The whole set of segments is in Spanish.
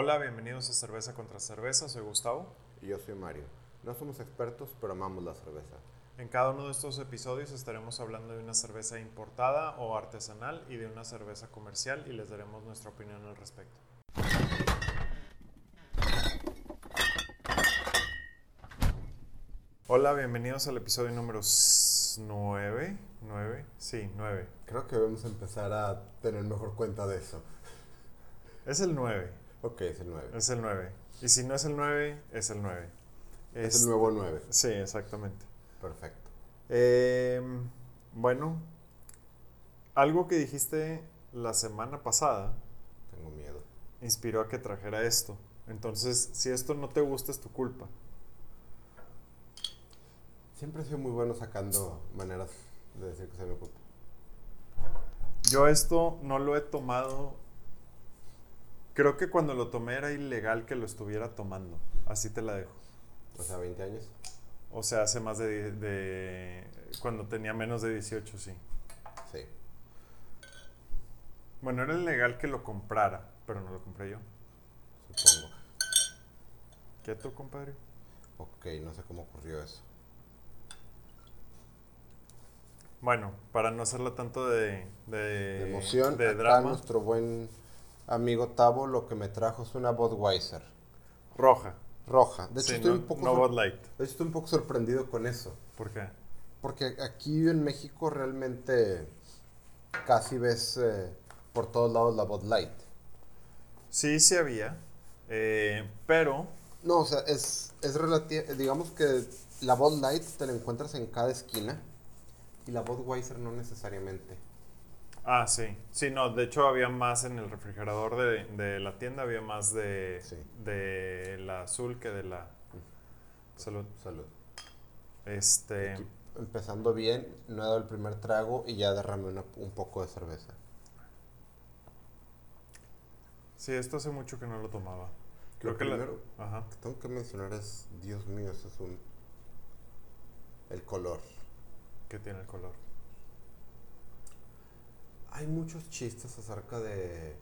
Hola, bienvenidos a Cerveza contra Cerveza, soy Gustavo. Y yo soy Mario. No somos expertos, pero amamos la cerveza. En cada uno de estos episodios estaremos hablando de una cerveza importada o artesanal y de una cerveza comercial y les daremos nuestra opinión al respecto. Hola, bienvenidos al episodio número 9. 9, sí, 9. Creo que debemos empezar a tener mejor cuenta de eso. Es el 9. Ok, es el 9. Es el 9. Y si no es el 9, es el 9. Es, el nuevo 9. Sí, exactamente. Perfecto. Eh, bueno, algo que dijiste la semana pasada Tengo miedo. inspiró a que trajera esto. Entonces, si esto no te gusta, es tu culpa. Siempre he sido muy bueno sacando maneras de decir que se me ocupa. Yo esto no lo he tomado. Creo que cuando lo tomé era ilegal que lo estuviera tomando. Así te la dejo. O sea, 20 años. O sea, hace más de, de- Cuando tenía menos de 18, sí. Sí. Bueno, era ilegal que lo comprara, pero no lo compré yo. Supongo. ¿Quieto, compadre? Ok, no sé cómo ocurrió eso. Bueno, para no hacerlo tanto de... De, De emoción, De acá drama. nuestro buen amigo Tavo lo que me trajo es una Budweiser. Roja. Roja. De hecho, Sí, estoy, no, un poco no Light. de hecho, estoy un poco sorprendido con eso. ¿Por qué? Porque aquí en México realmente casi ves eh, por todos lados la Bud Light. Sí, sí había. eh, pero... No, o sea, es, es relativo. Digamos que la Bud Light te la encuentras en cada esquina y la Budweiser no necesariamente. Ah, sí. Sí, no, de hecho había más en el refrigerador de, de la tienda, había más de, Sí. de la azul que de la salud. Salud. Este, Aquí, empezando bien, no he dado el primer trago y ya derramé una- un poco de cerveza. sí, esto hace mucho que no lo tomaba. Creo Lo que la- primero ajá. que tengo que mencionar es, Dios mío, eso es un... El color. que tiene el color. Hay muchos chistes acerca de,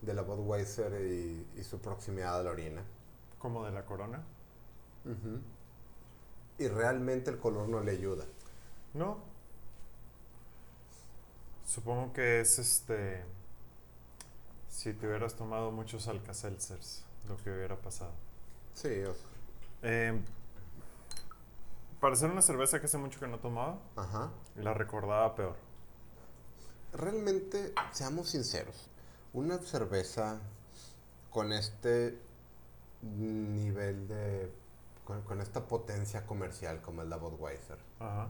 de la Budweiser y, y su proximidad a la orina. Como de la corona. Y realmente el color no le ayuda. No. Supongo que es este. Si te hubieras tomado muchos Alka-Seltzers, lo que hubiera pasado. Sí, o sea, Eh, para ser una cerveza que hace mucho que no tomaba, ajá. la recordaba peor. Realmente, seamos sinceros, una cerveza con este nivel de... Con, con esta potencia comercial como es la Budweiser, Ajá.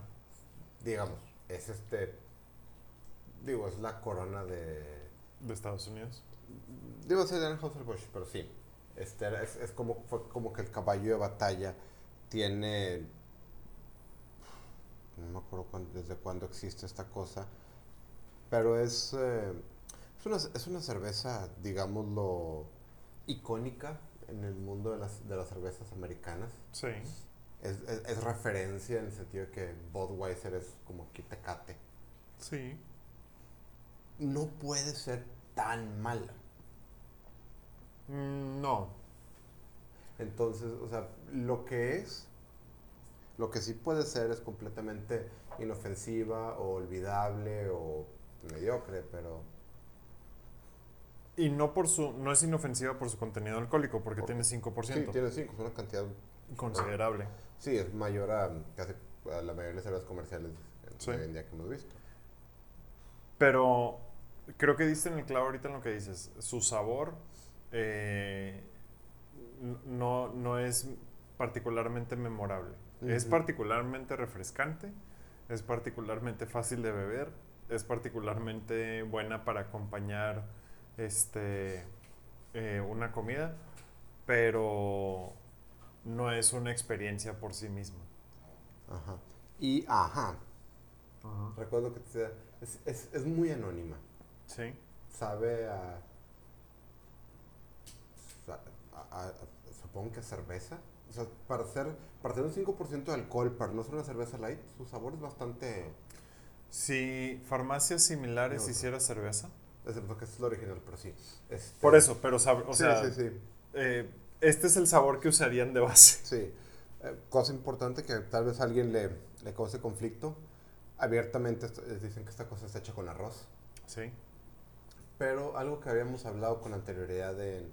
digamos, es este... Digo, es la corona de... De Estados Unidos. Digo, es de Anheuser-Busch, pero sí. Este, es, es como, fue como que el caballo de batalla tiene... No me acuerdo desde cuándo existe esta cosa. Pero es, eh, es, una, es una cerveza, digámoslo, icónica en el mundo de las, de las cervezas americanas. Sí. Es, es- es referencia en el sentido de que Budweiser es como aquí Tecate. Sí. No puede ser tan mala. Mm, no. Entonces, o sea, lo que es, lo que sí puede ser es completamente inofensiva o olvidable o mediocre, pero Y no por su. No es inofensiva por su contenido alcohólico, porque Por- tiene 5%. sí, tiene cinco, es una cantidad, Considerable. sí, es mayor a casi a la mayoría de cervezas comerciales Sí. hoy en día que hemos visto. Pero creo que diste en el clavo ahorita en lo que dices. Su sabor eh, no, no es particularmente memorable. Es particularmente refrescante, es particularmente fácil de beber, es particularmente buena para acompañar este, eh, una comida, pero no es una experiencia por sí misma. Ajá. Y, ajá, recuerdo que te decía, es, es, es muy anónima. Sí. Sabe a, sa- a- a- a- supongo que a cerveza. O sea, para ser, para tener un 5% de alcohol, para no ser una cerveza light, su sabor es bastante... Si farmacias similares No, no. hiciera cerveza. Excepto que es el original, pero sí. Este, Por eso, pero o sí, sea, sí, sí. eh, este es el sabor que usarían de base. Sí. Eh, cosa importante que tal vez a alguien le, le cause conflicto. Abiertamente eh, dicen que esta cosa está hecha con arroz. Sí. Pero algo que habíamos hablado con anterioridad en,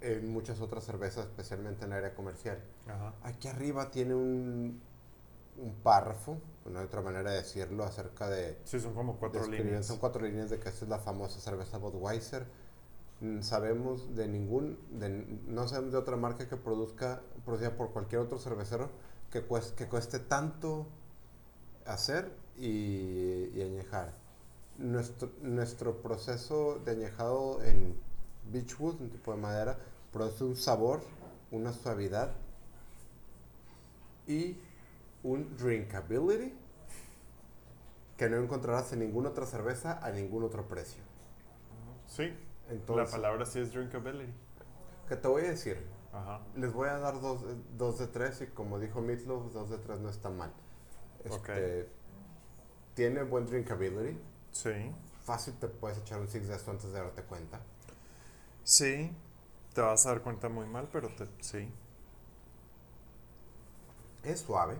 en muchas otras cervezas, especialmente en el área comercial. Ajá. Aquí arriba tiene un, un párrafo, no hay otra manera de decirlo, acerca de... Sí, son como cuatro líneas. Son cuatro líneas de que esta es la famosa cerveza Budweiser. Mm, Sabemos de ningún, de, no sabemos de otra marca que produzca, producida por cualquier otro cervecero que cueste, que cueste tanto hacer y, y añejar. Nuestro, nuestro proceso de añejado en Beechwood, un tipo de madera, produce un sabor, una suavidad y un drinkability que no encontrarás en ninguna otra cerveza a ningún otro precio. Sí. Entonces, la palabra sí es drinkability. ¿qué te voy a decir? Ajá. Les voy a dar dos, dos de tres y como dijo Meatloaf, dos de tres no está mal. Este, Tiene buen drinkability. Sí. Fácil te puedes echar un six de esto antes de darte cuenta. Sí. Te vas a dar cuenta muy mal, pero te, sí. Es suave.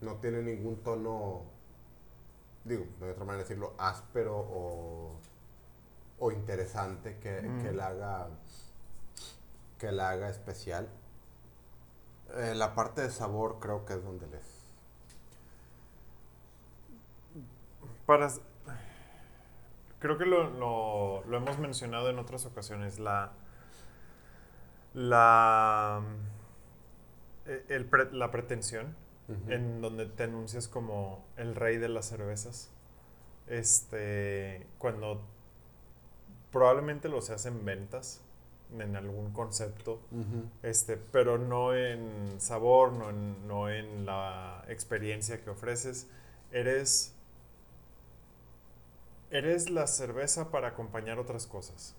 No tiene ningún tono, digo, hay otra manera de decirlo, áspero o, o interesante que, Mm. que la haga que la haga especial. Eh, la parte de sabor creo que es donde les... Para. Creo que lo, lo- lo hemos mencionado en otras ocasiones. La. La. eh, el pre- la pretensión. En donde te anuncias como el rey de las cervezas. Este, cuando probablemente lo seas en ventas, en algún concepto, este, pero no en sabor, no en, no en la experiencia que ofreces. Eres, eres la cerveza para acompañar otras cosas,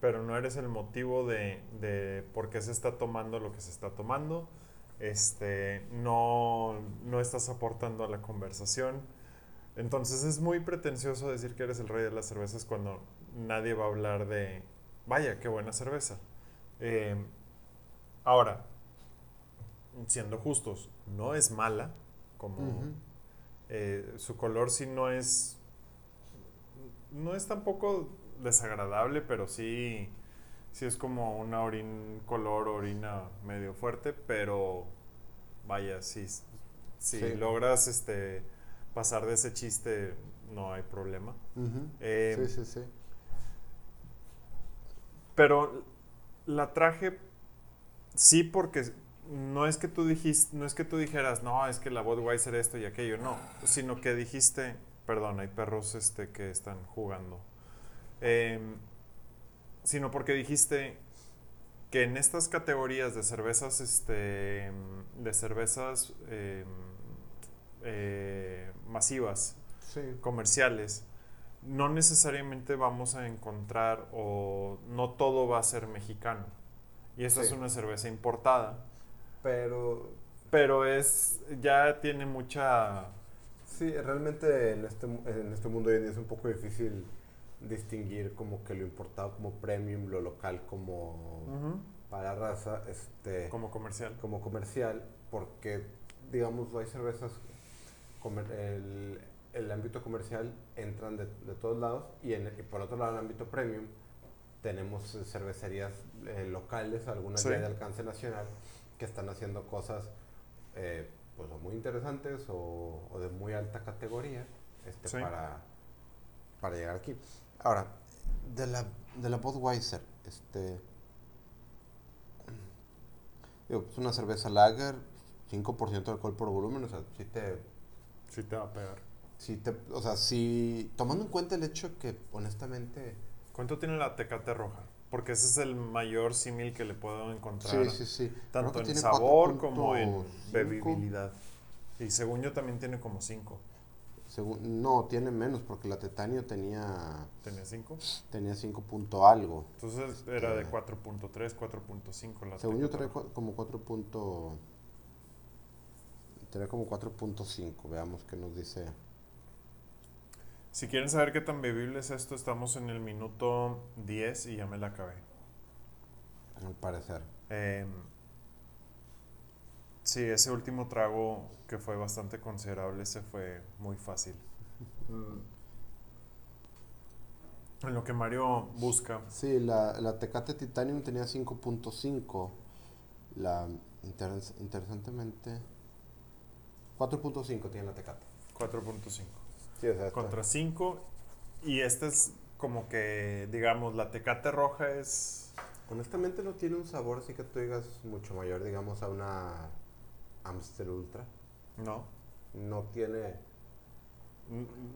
pero no eres el motivo de, de por qué se está tomando lo que se está tomando. Este, no, no estás aportando a la conversación. Entonces es muy pretencioso decir que eres el rey de las cervezas cuando nadie va a hablar de, vaya, qué buena cerveza. Eh, ahora, siendo justos, no es mala, como eh, su color sí no es, no es tampoco desagradable, pero sí, sí es como una orin, color orina medio fuerte, pero vaya, si, Sí. logras este, pasar de ese chiste, no hay problema. Eh, sí, sí, sí. Pero la traje sí porque no es que tú dijiste, no es que tú dijeras, no, es que la Budweiser esto y aquello, no, sino que dijiste, perdón, hay perros este que están jugando. Em, sino porque dijiste que en estas categorías de cervezas este de cervezas em, eh, masivas Sí. comerciales, no necesariamente vamos a encontrar o no todo va a ser mexicano. Y esta es Sí. una cerveza importada, Pero pero es ya tiene mucha sí, realmente en este, en este mundo hoy en día es un poco difícil distinguir como que lo importado como premium, lo local como para raza, este, como comercial. como comercial, porque digamos hay cervezas, comer- el, el ámbito comercial entran de, de todos lados y, en el- y por otro lado en el ámbito premium tenemos eh, cervecerías eh, locales, algunas Sí. ya de alcance nacional, que están haciendo cosas eh, pues muy interesantes o, o de muy alta categoría este, Sí. para, para llegar aquí. Ahora, de la, de la Budweiser, este, digo, es una cerveza lager, 5% de alcohol por volumen, o sea, sí te, Sí te va a pegar. sí te, o sea, sí, tomando en cuenta el hecho que honestamente, ¿Cuánto tiene la tecate roja? Porque ese es el mayor símil que le puedo encontrar. sí, sí, sí, Tanto en sabor como en 4.5. bebibilidad. Y según yo también tiene como 5. Según, no, tiene menos porque la Tetanio tenía, ¿Tenía 5? tenía 5 punto algo. Entonces era de Eh. 4.3, 4.5 la Según yo cua- como 4 punto, trae como 4.5, veamos qué nos dice. Si quieren saber qué tan bebible es esto, estamos en el minuto 10 y ya me la acabé. Al parecer. Em, sí, ese último trago que fue bastante considerable, se fue muy fácil. En lo que Mario busca. Sí, la, la Tecate Titanium tenía 5.5. La interes- interesantemente 4.5 tiene la Tecate. 4.5. Sí, Contra 5. Y este es como que, digamos, la tecate roja es. honestamente no tiene un sabor así que tú digas mucho mayor, digamos, a una Amstel Ultra. No. No tiene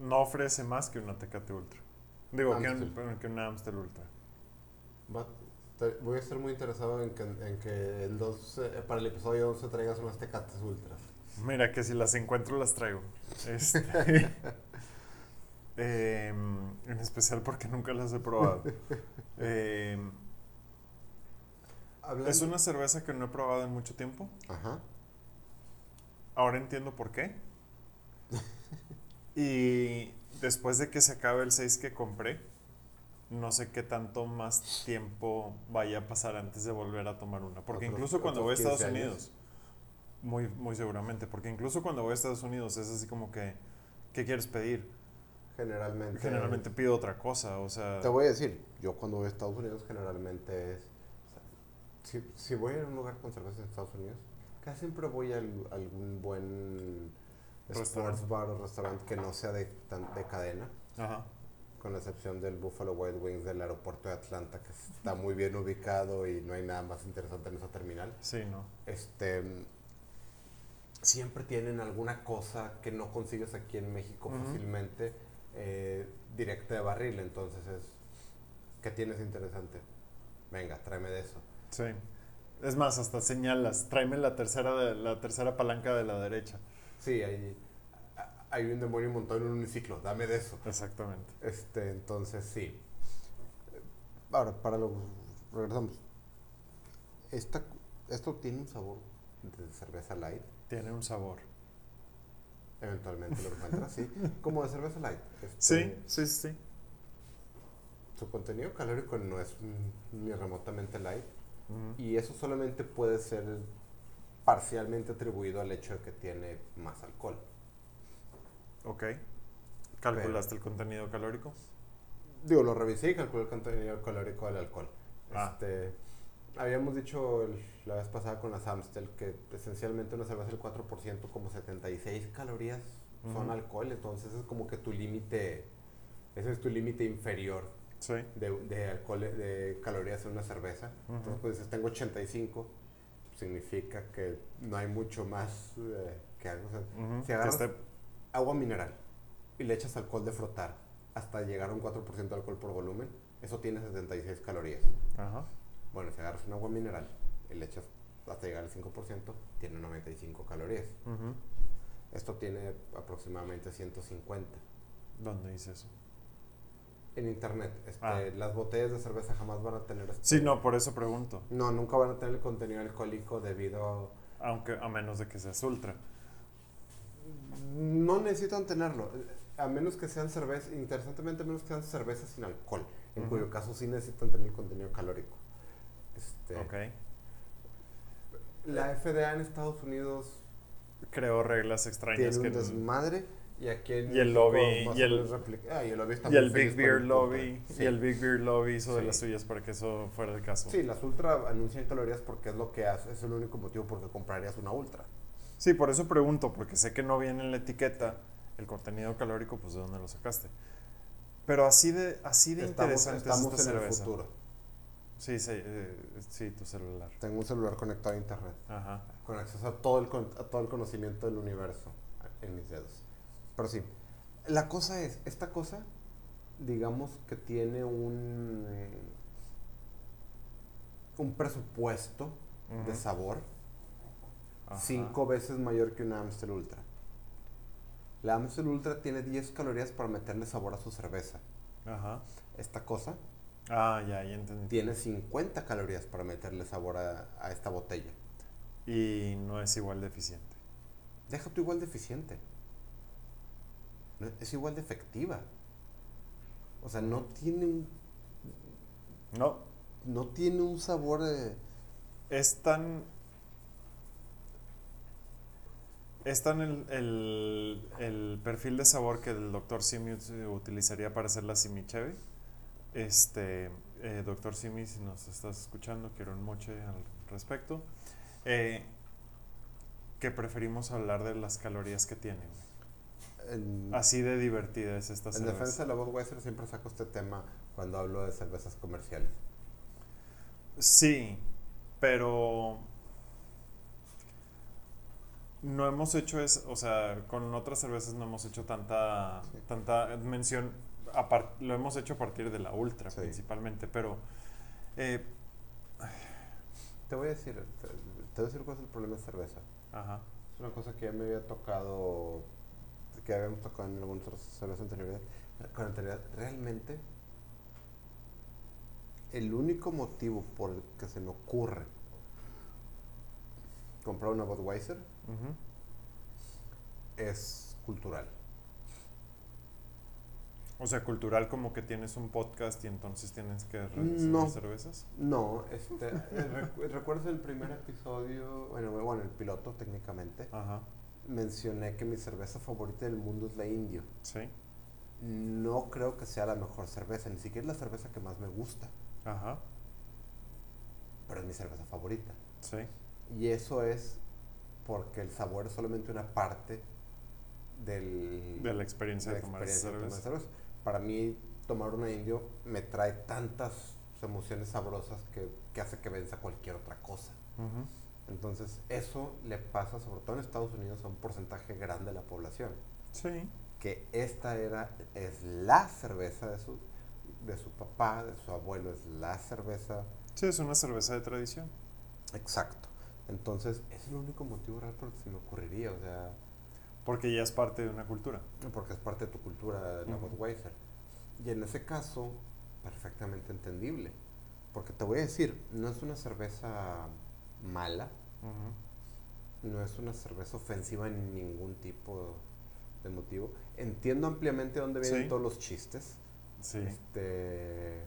No ofrece más que una tecate ultra. Digo, que, un- Amstel. que una Amstel ultra. Va- te- voy a estar muy interesado en que, en que el 12, eh, para el episodio 11 traigas unas tecates ultras. Mira, que si las encuentro las traigo. Este, em, en especial porque nunca las he probado. Em, es una cerveza que no he probado en mucho tiempo. Ajá. Ahora entiendo por qué. Y después de que se acabe el 6 que compré, no sé qué tanto más tiempo vaya a pasar antes de volver a tomar una. Porque incluso cuando voy a Estados 15 años. Unidos, muy, muy seguramente, porque incluso cuando voy a Estados Unidos es así como que, ¿qué quieres pedir? Generalmente. Generalmente pido otra cosa, o sea... Te voy a decir, yo cuando voy a Estados Unidos generalmente es... o sea, si, si voy a un lugar con cerveza en Estados Unidos, casi siempre voy a al- algún buen sports bar o restaurante que no sea de, tan- de cadena, Ajá. con la excepción del Buffalo Wild Wings del aeropuerto de Atlanta, que está muy bien ubicado y no hay nada más interesante en esa terminal. Sí, ¿no? Este... Siempre tienen alguna cosa que no consigues aquí en México fácilmente eh, directa de barril, entonces es... ¿Qué tienes interesante? Venga, tráeme de eso. Sí. Es más, hasta señalas, tráeme la tercera, de, la tercera palanca de la derecha. Sí, hay, hay un demonio montado en un uniciclo, dame de eso. Exactamente. Este, entonces sí. Ahora, para lo regresamos. Esta, esto tiene un sabor de cerveza light. Tiene un sabor. Eventualmente lo encuentras, sí. Como de cerveza light. Este, Sí, sí, sí. Su contenido calórico no es ni remotamente light. Y eso solamente puede ser parcialmente atribuido al hecho de que tiene más alcohol. Ok. ¿Calculaste el contenido calórico? Digo, lo revisé y calculé el contenido calórico del alcohol. Ah. Este, habíamos dicho el- la vez pasada con las Amstel que esencialmente una cerveza del 4%, como 76 calorías son alcohol, entonces es como que tu límite, ese es tu límite inferior Sí. de, de alcohol, de calorías en una cerveza. Ujú. Entonces, pues dices, tengo 85, significa que no hay mucho más eh, que algo. O sea, Ujú. si Que agarras esté- agua mineral y le echas alcohol de frotar hasta llegar a un 4% de alcohol por volumen, eso tiene 76 calorías. Ajá. Bueno, si agarras un agua mineral y le echas hasta llegar al 5%, tiene 95 calorías. Esto tiene aproximadamente 150. ¿Dónde dice eso? En internet, este, Ah. las botellas de cerveza jamás van a tener... este- Sí, no, por eso pregunto. No, nunca van a tener el contenido alcohólico debido a... Aunque a menos de que seas ultra. No necesitan tenerlo, a menos que sean cervezas, interesantemente, a menos que sean cervezas sin alcohol, en cuyo caso sí necesitan tener contenido calórico. Este, Ok. La FDA en Estados Unidos Creo reglas extrañas tiene que... un desmadre y aquí en Y el lobby, y el- ah, y el lobby está Y el Big Beer el Lobby, punto. y Sí. el Big Beer Lobby hizo de Sí. las suyas para que eso fuera el caso. Sí, las ultra anuncian calorías porque es lo que hace, es el único motivo por que comprarías una ultra. Sí, por eso pregunto, porque sé que no viene en la etiqueta el contenido calórico, pues de dónde lo sacaste. Pero así de, así de Estamos, interesante estamos es esta en el cerveza. futuro. Sí, sí, eh, sí, tu celular. Tengo un celular conectado a internet. Ajá. con acceso a todo el, a todo el conocimiento del universo en mis dedos. Pero sí, la cosa es, esta cosa, digamos que tiene un, un presupuesto de sabor Ajá. cinco veces mayor que una Amstel Ultra. La Amstel Ultra tiene 10 calorías para meterle sabor a su cerveza. Ajá. Esta cosa Ah, ya, ya entendí. tiene 50 calorías para meterle sabor a, a esta botella. Y no es igual de eficiente. Deja tú igual de eficiente. Es igual de efectiva. O sea, no tiene un... No, no tiene un sabor... de Es tan... Es tan el, el, el perfil de sabor que el Dr. Simi ut- utilizaría para hacer la Simicheve. Este, eh, Dr. Simi, si nos estás escuchando, quiero un moche al respecto. Eh, que preferimos hablar de las calorías que tiene. güey. En, Así de divertida es esta en cerveza. defensa de la Budweiser siempre saco este tema cuando hablo de cervezas comerciales. Sí, pero no hemos hecho es, o sea, con otras cervezas no hemos hecho tanta Sí. tanta mención, lo hemos hecho a partir de la ultra Sí. principalmente, pero eh, Te voy a decir, te, te voy a decir cuál es el problema de cerveza. ajá, Es una cosa que ya me había tocado, que habíamos tocado en algunas otras cervezas anteriores. Con anterioridad, realmente, el único motivo por el que se me ocurre comprar una Budweiser ujú, es cultural. o sea, cultural como que tienes un podcast y entonces tienes que No. cervezas. No, este, eh, recu- ¿recuerdas el primer episodio? Bueno, bueno, el piloto técnicamente. Ajá, Mencioné que mi cerveza favorita del mundo es la Indio. sí, No creo que sea la mejor cerveza, ni siquiera es la cerveza que más me gusta, ajá, pero es mi cerveza favorita. sí, Y eso es porque el sabor es solamente una parte del, de la experiencia de la tomar experiencia de cerveza. tomar cerveza. Para mí, tomar una indio me trae tantas emociones sabrosas que, que hace que venza cualquier otra cosa. Ujú, Entonces, eso le pasa, sobre todo en Estados Unidos, a un porcentaje grande de la población. Sí, Que esta era, es la cerveza de su, de su papá, de su abuelo, es la cerveza sí, es una cerveza de tradición. Exacto. Entonces, es el único motivo real por el que se me ocurriría, o sea, Porque ya es parte de una cultura. porque es parte de tu cultura, la. Budweiser. Y en ese caso, perfectamente entendible. Porque te voy a decir, no es una cerveza mala, no es una cerveza ofensiva en ningún tipo de motivo. Entiendo ampliamente dónde vienen Sí. todos los chistes. Sí. Este.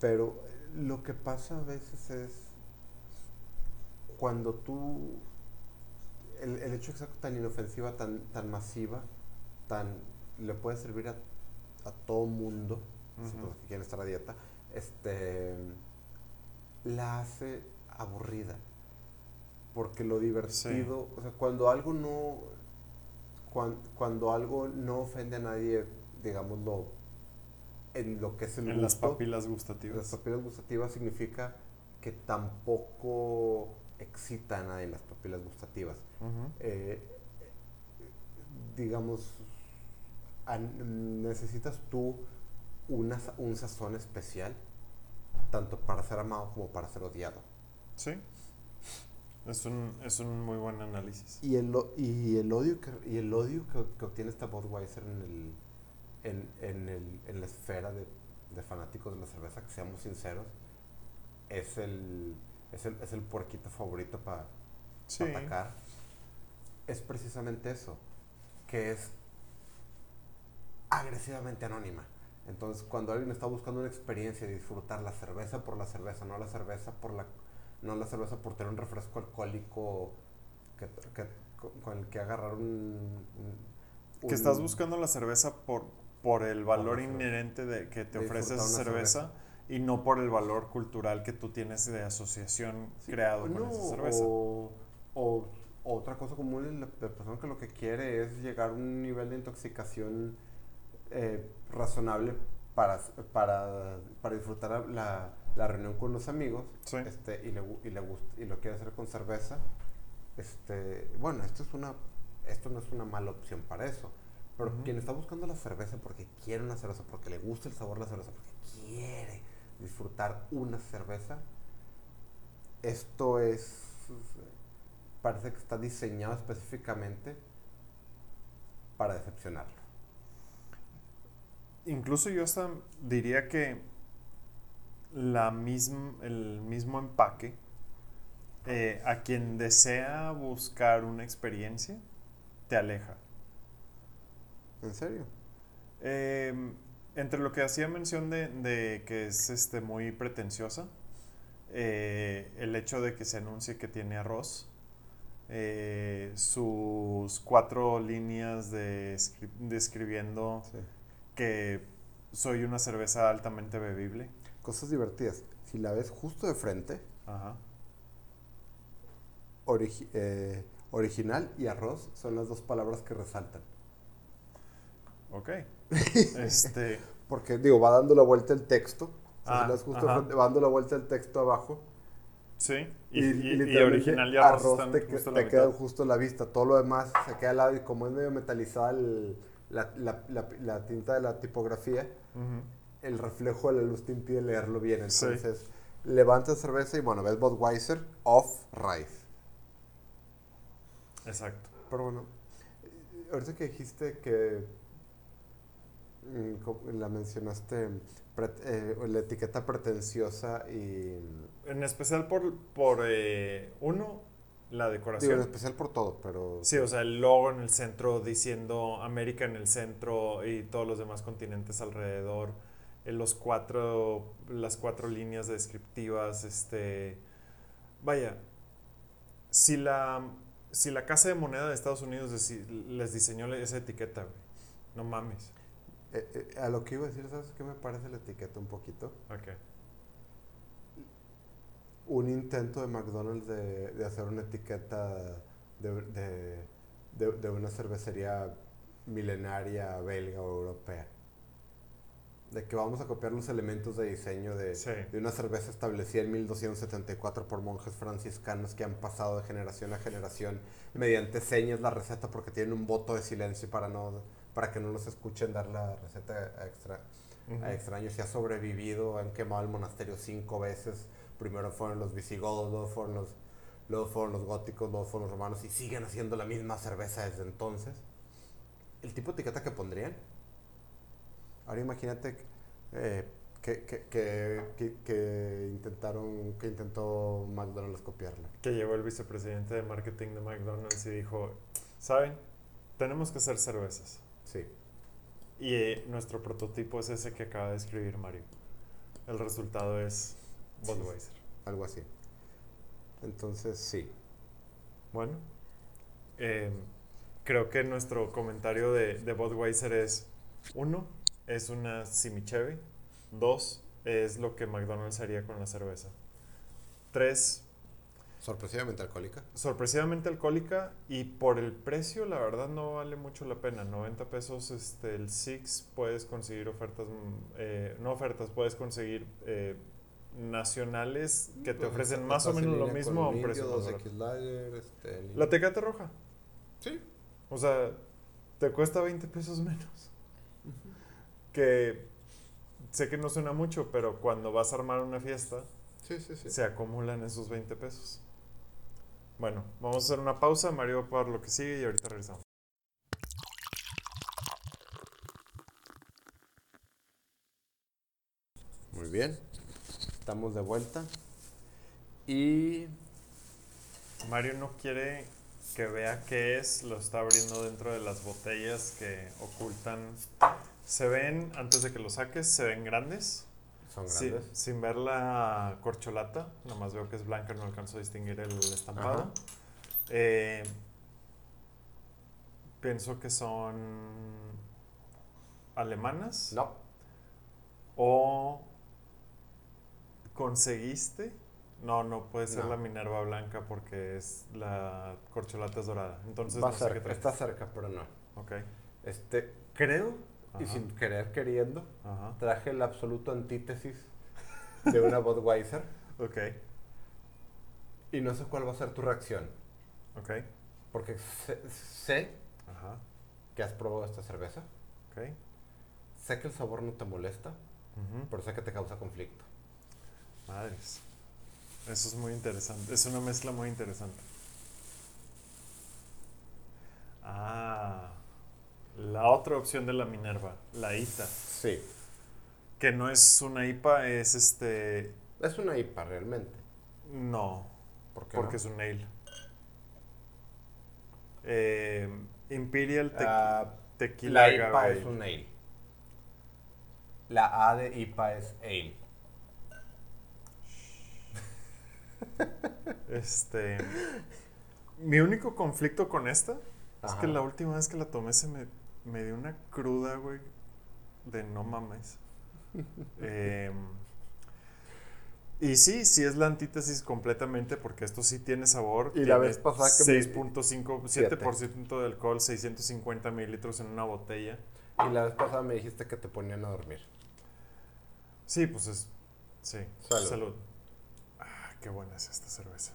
Pero lo que pasa a veces es cuando tú. El, el hecho exacto tan inofensiva, tan, tan masiva, tan. le puede servir a, a todo mundo, los que quieren estar a dieta, este. la hace aburrida. Porque lo divertido, o sea, cuando algo no cuan- cuando, algo no ofende a nadie, digámoslo, en lo que es el En las gusto, papilas las gustativas. papilas gustativas significa que tampoco excita a nadie las papilas gustativas. Eh, digamos, an- necesitas tú una un sazón especial, tanto para ser amado como para ser odiado. Sí. Es un, es un muy buen análisis. Y el, y el odio que, y el odio que, que obtiene esta Budweiser en, el, en, en, el, en la esfera de, de fanáticos de la cerveza, que seamos sinceros, es el, es el, es el puerquito favorito para Sí. atacar. Es precisamente eso, que es agresivamente anónima. Entonces, cuando alguien está buscando una experiencia de disfrutar la cerveza por la cerveza, no la cerveza por la no la cerveza por tener un refresco alcohólico que, que- con- el que agarrar un, un- Que estás buscando la cerveza por, por el valor inherente de, que te ofrece esa cerveza, y no por el valor cultural que tú tienes de asociación Sí, creado no, con esa cerveza. O, o otra cosa común es la persona que lo que quiere es llegar a un nivel de intoxicación eh, razonable para, para, para disfrutar la, la reunión con los amigos Sí. este, y, le, y, le gust- y lo quiere hacer con cerveza. Este, bueno, esto, es una, esto no es una mala opción para eso. Pero quien está buscando la cerveza porque quiere una cerveza, porque le gusta el sabor de la cerveza, porque quiere disfrutar una cerveza, esto es. Parece que está diseñado específicamente para decepcionarlo. Incluso yo hasta diría que la el mismo empaque, eh, a quien desea buscar una experiencia, te aleja. ¿En serio? Eh, entre lo que hacía mención de, de que es este, muy pretenciosa, eh, el hecho de que se anuncie que tiene arroz, eh, sus cuatro líneas de escri- describiendo Sí. Que soy una cerveza altamente bebible. Cosas divertidas. Si la ves justo de frente, Ajá. origi- eh, original y arroz son las dos palabras que resaltan. Ok. este. Porque, digo, va dando la vuelta el texto. Si Ah, justo de frente, va dando la vuelta el texto abajo. Sí. Y, y- original y arroz, están te, que- justo a te la quedan mitad. justo a la vista. Todo lo demás se queda al lado y como es medio metalizada el- la, la- la- la tinta de la tipografía, el reflejo de la luz te impide leerlo bien. Sí. Entonces, levantas cerveza y bueno, ves Budweiser off Rice. Exacto. Pero bueno, eh, ahorita que dijiste que mm, la mencionaste, pre- eh, la etiqueta pretenciosa y... En especial por, por eh, uno, la Digo, en decoración. especial por todo, pero... Sí, o sea, el logo en el centro diciendo América en el centro y todos los demás continentes alrededor. En los cuatro, las cuatro líneas descriptivas, este... Vaya, si la, si la Casa de Moneda de Estados Unidos les diseñó esa etiqueta, güey, no mames. Eh, eh, a lo que iba a decir, ¿sabes qué me parece la etiqueta un poquito? Ok. Un intento de McDonald's de, de hacer una etiqueta de, de, de- de una cervecería milenaria belga o europea. De que vamos a copiar los elementos de diseño de, Sí. de una cerveza establecida en 1274 por monjes franciscanos que han pasado de generación a generación mediante señas la receta porque tienen un voto de silencio para, no, para que no nos escuchen dar la receta a, extra, a extraños y ha sobrevivido, han quemado el monasterio cinco veces. Primero fueron los visigodos, luego fueron los, luego fueron los góticos, luego fueron los romanos y siguen haciendo la misma cerveza desde entonces. El tipo de etiqueta que pondrían. Ahora imagínate eh, que, que, que, que- intentaron, que intentó McDonald's copiarla. que llegó el vicepresidente de marketing de McDonald's y dijo, ¿saben? Tenemos que hacer cervezas. Sí. Y eh, nuestro prototipo es ese que acaba de escribir Mario. El resultado es. Budweiser. Algo así. Entonces, sí. Bueno, eh, creo que nuestro comentario de, de Budweiser es, uno, es una simicheve. Dos, es lo que McDonald's haría con la cerveza. Tres, Sorpresivamente alcohólica. sorpresivamente alcohólica y por el precio la verdad no vale mucho la pena 90 pesos este el Six puedes conseguir ofertas mm, eh, no ofertas puedes conseguir eh, nacionales que te Pues, ofrecen más o en menos lo mismo a un precio Indio, más 2X barato. Lager, este, la. Tecate Roja Sí. o sea te cuesta 20 pesos menos que sé que no suena mucho pero cuando vas a armar una fiesta Sí, sí, sí. se acumulan esos 20 pesos bueno vamos a hacer una pausa Mario va por lo que sigue y ahorita regresamos Muy bien. Estamos de vuelta. Y Mario no quiere que vea qué es, lo está abriendo dentro de las botellas que ocultan. Se ven, antes de que lo saques, se ven grandes. son grandes. sin ver la corcholata, nomás veo que es blanca, no alcanzo a distinguir el estampado. Eh, pienso que son alemanas No. o conseguiste. No, no puede ser No. la Minerva blanca porque es la corcholata es dorada. Entonces Va no sé qué cerca, está cerca, pero no. Ok. Este, creo, y sin querer queriendo, Ajá. traje la absoluta antítesis de una Budweiser. Ok. Y no sé cuál va a ser tu reacción. Ok. Porque sé, sé Ajá. que has probado esta cerveza. Ok. Sé que el sabor no te molesta, pero sé que te causa conflicto. Madres. Eso es muy interesante. Es una mezcla muy interesante. Ah. La otra opción de la Minerva, la ITA. Sí. Que no es una IPA, es este. Es una IPA realmente. No, ¿Por qué porque no? es un ale. Eh, Imperial Te- Ah, Tequila la IPA es un ale. La A de IPA es ale. Este. Mi único conflicto con esta es que la última vez que la tomé se me, me dio una cruda, güey. De no mames. Em, y sí, sí es la antítesis completamente porque esto sí tiene sabor. Y la vez pasada que me- 6.5, Siete. 7% de alcohol, 650 mililitros en una botella. Y la vez pasada me dijiste que te ponían a dormir. Sí, pues es. Sí. Salud. Ah, qué buena es esta cerveza.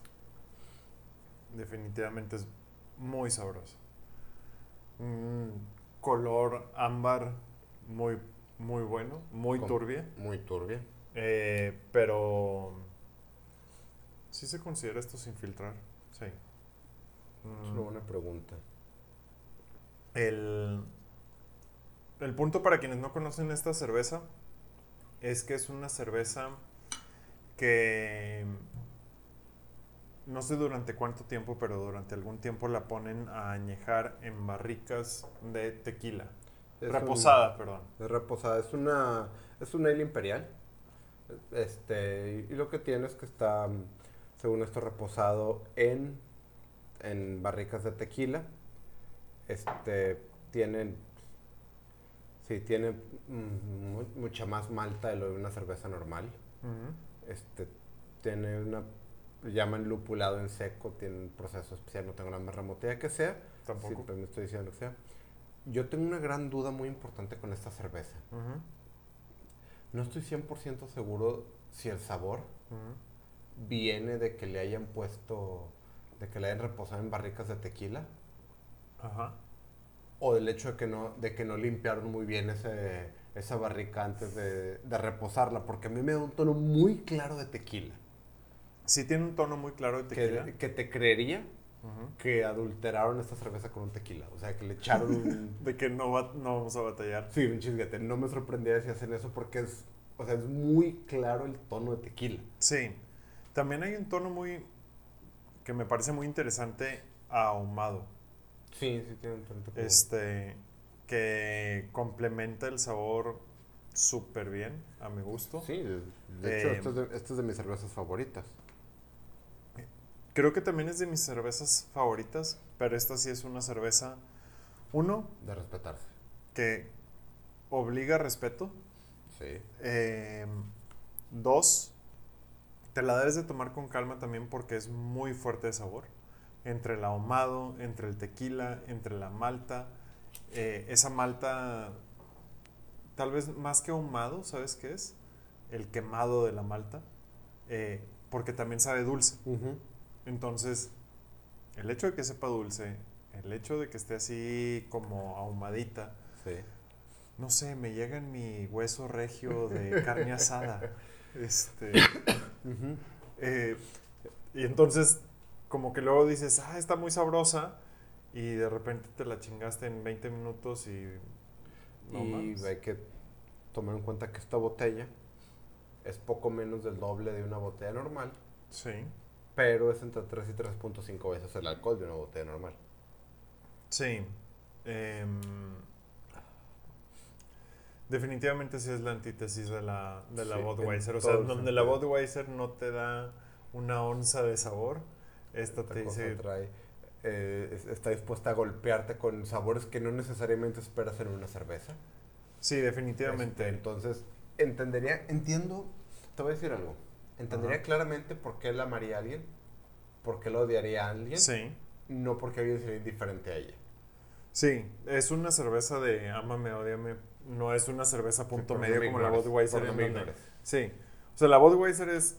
Definitivamente es muy sabrosa. Color ámbar muy, muy bueno, muy Con- turbia. Muy turbia. eh, pero. ¿Sí se considera esto sin filtrar? Sí. Es una buena pregunta. El, el punto para quienes no conocen esta cerveza es que es una cerveza que no sé durante cuánto tiempo, pero durante algún tiempo la ponen a añejar en barricas de tequila. Es Reposada, perdón. es reposada. Es una. Es un ale imperial. Este. Y lo que tiene es que está. mm, Según esto, reposado en. En barricas de tequila. Este. Tienen. Sí, tiene mm, mu- mucha más malta de lo de una cerveza normal. Este, tiene una, llaman lupulado en seco, tiene un proceso especial, no tengo la más remota idea que sea. Tampoco. Pero me estoy diciendo que sea. Yo tengo una gran duda muy importante con esta cerveza. Ujú. No estoy 100% seguro si el sabor Ujú. viene de que le hayan puesto, de que le hayan reposado en barricas de tequila Ajá. O del hecho de que no, de que no limpiaron muy bien ese, esa barrica antes de, de reposarla, porque a mí me da un tono muy claro de tequila. Sí tiene un tono muy claro de Que, tequila. que te creería que adulteraron esta cerveza con un tequila. O sea, que le echaron un... De que no, va- no vamos a batallar. sí, un chisguete. No me sorprendería si hacen eso porque es... O sea, es muy claro el tono de tequila. Sí. También hay un tono muy. que me parece muy interesante ahumado. Sí, sí tiene un tono como- Este. que complementa el sabor súper bien, a mi gusto. Sí, de, de hecho, Eh, esta es de, esta es de mis cervezas favoritas. Creo que también es de mis cervezas favoritas, pero esta sí es una cerveza. Uno, De respetarse. que obliga a respeto. Sí. Eh, dos, te la debes de tomar con calma también porque es muy fuerte de sabor. Entre el ahumado, entre el tequila, entre la malta. Eh, esa malta, tal vez más que ahumado, ¿sabes qué es? El quemado de la malta. eh, porque también sabe dulce. Entonces, el hecho de que sepa dulce, el hecho de que esté así como ahumadita, Sí. no sé, me llega en mi hueso regio de carne asada. Este, eh, y entonces, como que luego dices, ah, está muy sabrosa, y de repente te la chingaste en 20 minutos y. No y hay que tomar en cuenta que esta botella es poco menos del doble de una botella normal, Sí. pero es entre 3 y 3.5 veces el alcohol de una botella normal. Sí. Em, definitivamente sí es la antítesis de la, de la Sí, Budweiser. O sea, donde la sentido. Budweiser no te da una onza de sabor, esta te dice trae, eh, es- está dispuesta a golpearte con sabores que no necesariamente esperas en una cerveza. Sí, definitivamente. Este, entonces, entendería, entiendo, te voy a decir algo. Entendería Ajá. claramente por qué la amaría a alguien, por qué lo odiaría a alguien, Sí. no porque alguien sería indiferente a ella. Sí, es una cerveza de ámame, odiame. No es una cerveza punto no medio me como la Budweiser. en donde-. Sí. O sea, la Budweiser es.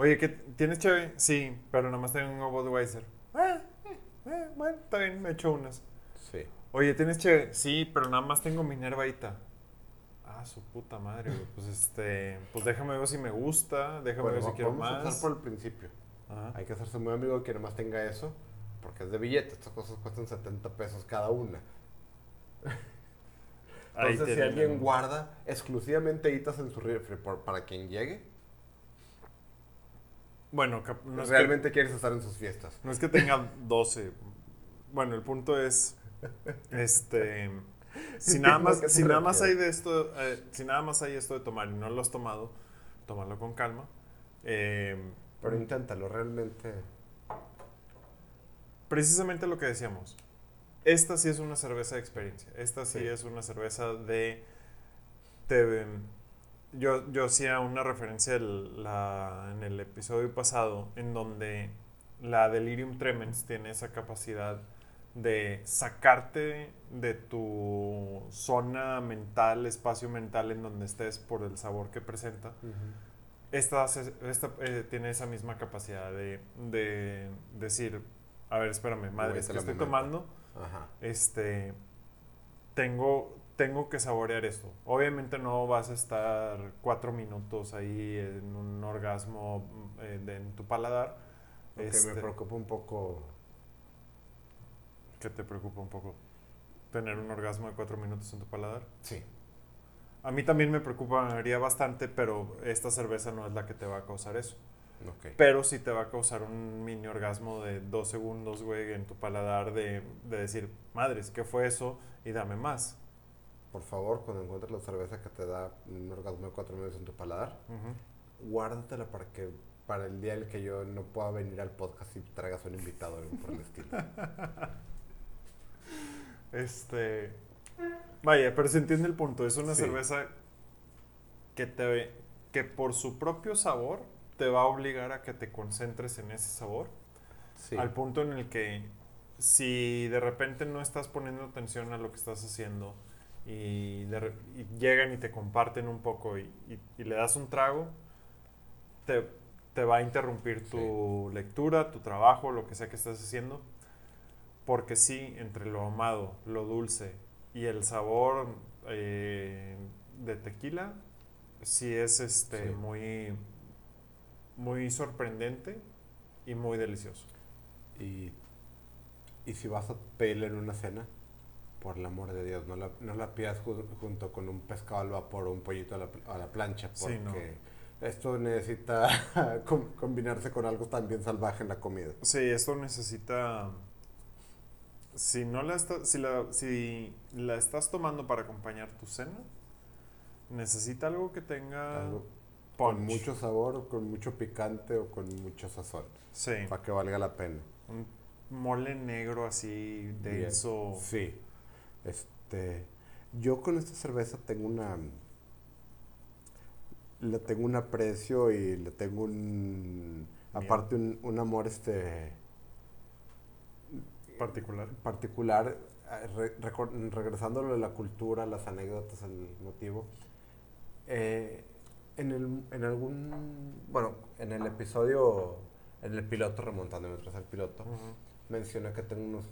Oye, ¿qué, ¿tienes cheve? Sí, pero nada más tengo Budweiser. Eh, eh, eh, bueno, está bien, me echo unas. Sí. Oye, ¿tienes cheve? Sí, pero nada más tengo Minervaita. Ah, su puta madre, güey. Pues este. Pues déjame ver si me gusta. Déjame Bueno, ver si quiero vamos a más. empezar por el principio. Ajá. Hay que hacerse muy amigo que nomás tenga eso, porque es de billete. Estas cosas cuestan 70 pesos cada una. Entonces, si alguien guarda exclusivamente hitas en su refri para quien llegue, Bueno, cap- no es que- realmente quieres estar en sus fiestas. No es que tenga 12. Bueno, el punto es. Este. si nada más, ¿A qué te si nada más hay de esto, eh, si nada más hay esto de tomar y no lo has tomado, tómalo con calma. Eh, Pero inténtalo, realmente. precisamente lo que decíamos. Esta sí es una cerveza de experiencia. Esta sí, Sí. es una cerveza de... te- yo, yo hacía una referencia el- la- en el episodio pasado en donde la Delirium Tremens tiene esa capacidad de sacarte de tu zona mental, espacio mental en donde estés por el sabor que presenta. Esta, hace- esta eh, tiene esa misma capacidad de, de decir, a ver, espérame, madre, es que estoy un tomando, Ajá. este, tengo, tengo que saborear esto. Obviamente no vas a estar cuatro minutos ahí en un orgasmo eh, de- en tu paladar. Aunque Este, me preocupa un poco. ¿Qué te preocupa un poco? ¿Tener un orgasmo de cuatro minutos en tu paladar? Sí. A mí también me preocuparía bastante, pero esta cerveza no es la que te va a causar eso. Ok. Pero sí te va a causar un mini orgasmo de dos segundos, güey, en tu paladar de, de decir, madres, ¿qué fue eso? Y dame más. Por favor, cuando encuentres la cerveza que te da un orgasmo de cuatro minutos en tu paladar, Ujú. guárdatela para que para el día en el que yo no pueda venir al podcast y traigas un invitado o algo por el estilo. Este. Vaya, pero se entiende el punto. Es una Sí. cerveza que te que por su propio sabor te va a obligar a que te concentres en ese sabor. Sí. Al punto en el que si de repente no estás poniendo atención a lo que estás haciendo y, de y llegan y te comparten un poco y, y- y le das un trago, te, te va a interrumpir tu lectura, tu trabajo, lo que sea que estés haciendo. Porque sí, entre lo ahumado, lo dulce y el sabor eh, de tequila, sí es este Sí. muy, muy sorprendente y muy delicioso. Y, y si vas a pedirle en una cena, por el amor de Dios, no la, no la pidas ju- junto con un pescado al vapor o un pollito a la, a la plancha, Sí, porque no. esto necesita com- combinarse con algo también salvaje en la comida. Sí, esto necesita. Si no la estás, si la, si la estás tomando para acompañar tu cena, necesita algo que tenga Algo con mucho sabor, o con mucho picante o con mucho sazón, Sí, para que valga la pena. un mole negro así Bien. denso. Sí. Este, yo con esta cerveza tengo una le tengo un aprecio y le tengo un aparte un, un amor este particular. particular eh, re- regresándolo a la cultura, las anécdotas, el motivo. eh, en, el, en algún, bueno, en el episodio, en el piloto, remontándome atrás al piloto, mencioné que tengo unos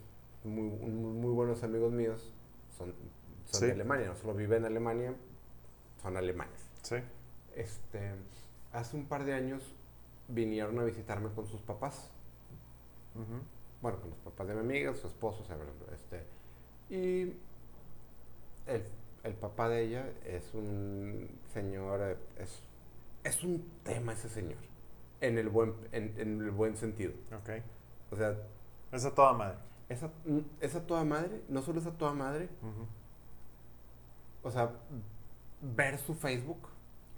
muy, muy buenos amigos míos, son, son Sí. de Alemania, no solo viven en Alemania, son alemanes. Sí. Este, hace un par de años vinieron a visitarme con sus papás, bueno, con los papás de mi amiga, su esposo, o sea, este, y el, el papá de ella es un señor, es, es un tema ese señor, en el buen, en, en el buen sentido. Ok. O sea, Es a toda madre. Esa, esa toda madre, no solo esa toda madre, Ujú. o sea, ver su Facebook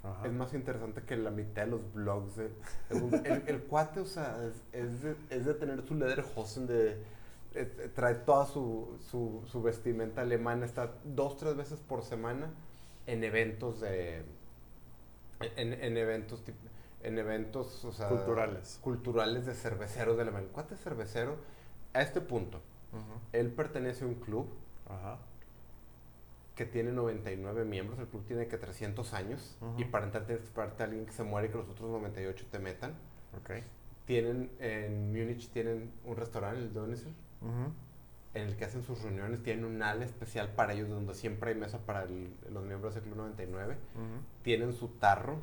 Ajá. es más interesante que la mitad de los blogs. de- el, el- el cuate, o sea, es, es de, es de tener su lederhosen de... eh, eh, trae toda su, su, su vestimenta alemana, está dos, tres veces por semana en eventos de... En, en eventos en eventos, o sea... Culturales. Culturales de cerveceros de Alemania. El cuate es cervecero a este punto. Él pertenece a un club que tiene 99 miembros, el club tiene que 300 años, Ujú. y para entrar tienes que esperarte a alguien que se muere y que los otros 98 te metan. Ok. Tienen, en Múnich tienen un restaurante, el Donisel, en el que hacen sus reuniones, tienen un ala especial para ellos, donde siempre hay mesa para el- los miembros del club 99. Ujú. Tienen su tarro,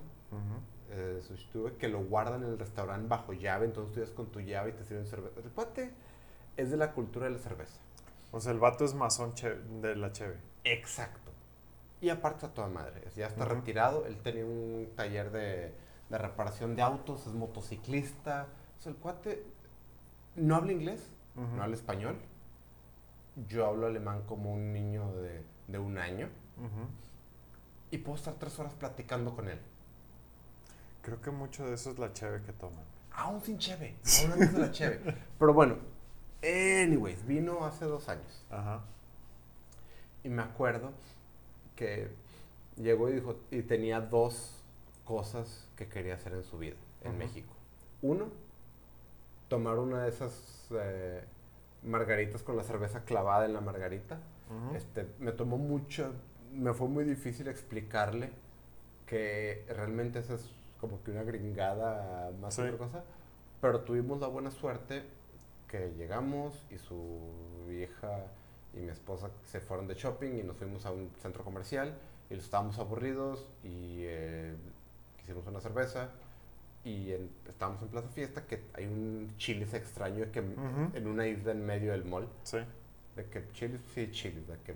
eh, su stube, que lo guardan en el restaurante bajo llave, entonces tú llegas con tu llave y te sirven cerveza. Cuate es de la cultura de la cerveza. O sea, el vato es masón de la cheve. Exacto. Y aparte a toda madre. Ya está retirado. Él tenía un taller de, de reparación de autos, es motociclista. O sea, el cuate no habla inglés, no habla español. Yo hablo alemán como un niño de de un año y puedo estar tres horas platicando con él. Creo que mucho de eso es la cheve que toman. Aún sin cheve, aún antes de la cheve. Pero bueno, anyways, vino hace dos años. Ajá. Y me acuerdo que llegó y dijo, y tenía dos cosas que quería hacer en su vida en. México. Uno, tomar una de esas eh, margaritas con la cerveza clavada en la margarita. Este, me tomó mucho, me fue muy difícil explicarle que realmente esa es como que una gringada más Sí. otra cosa. Pero tuvimos la buena suerte que llegamos y su hija y mi esposa se fueron de shopping y nos fuimos a un centro comercial y estábamos aburridos y eh, quisimos una cerveza y en- estábamos en Plaza Fiesta que hay un chilis extraño que Ujú. en una isla en medio del mall Sí. de que chilis, sí, chilis, de que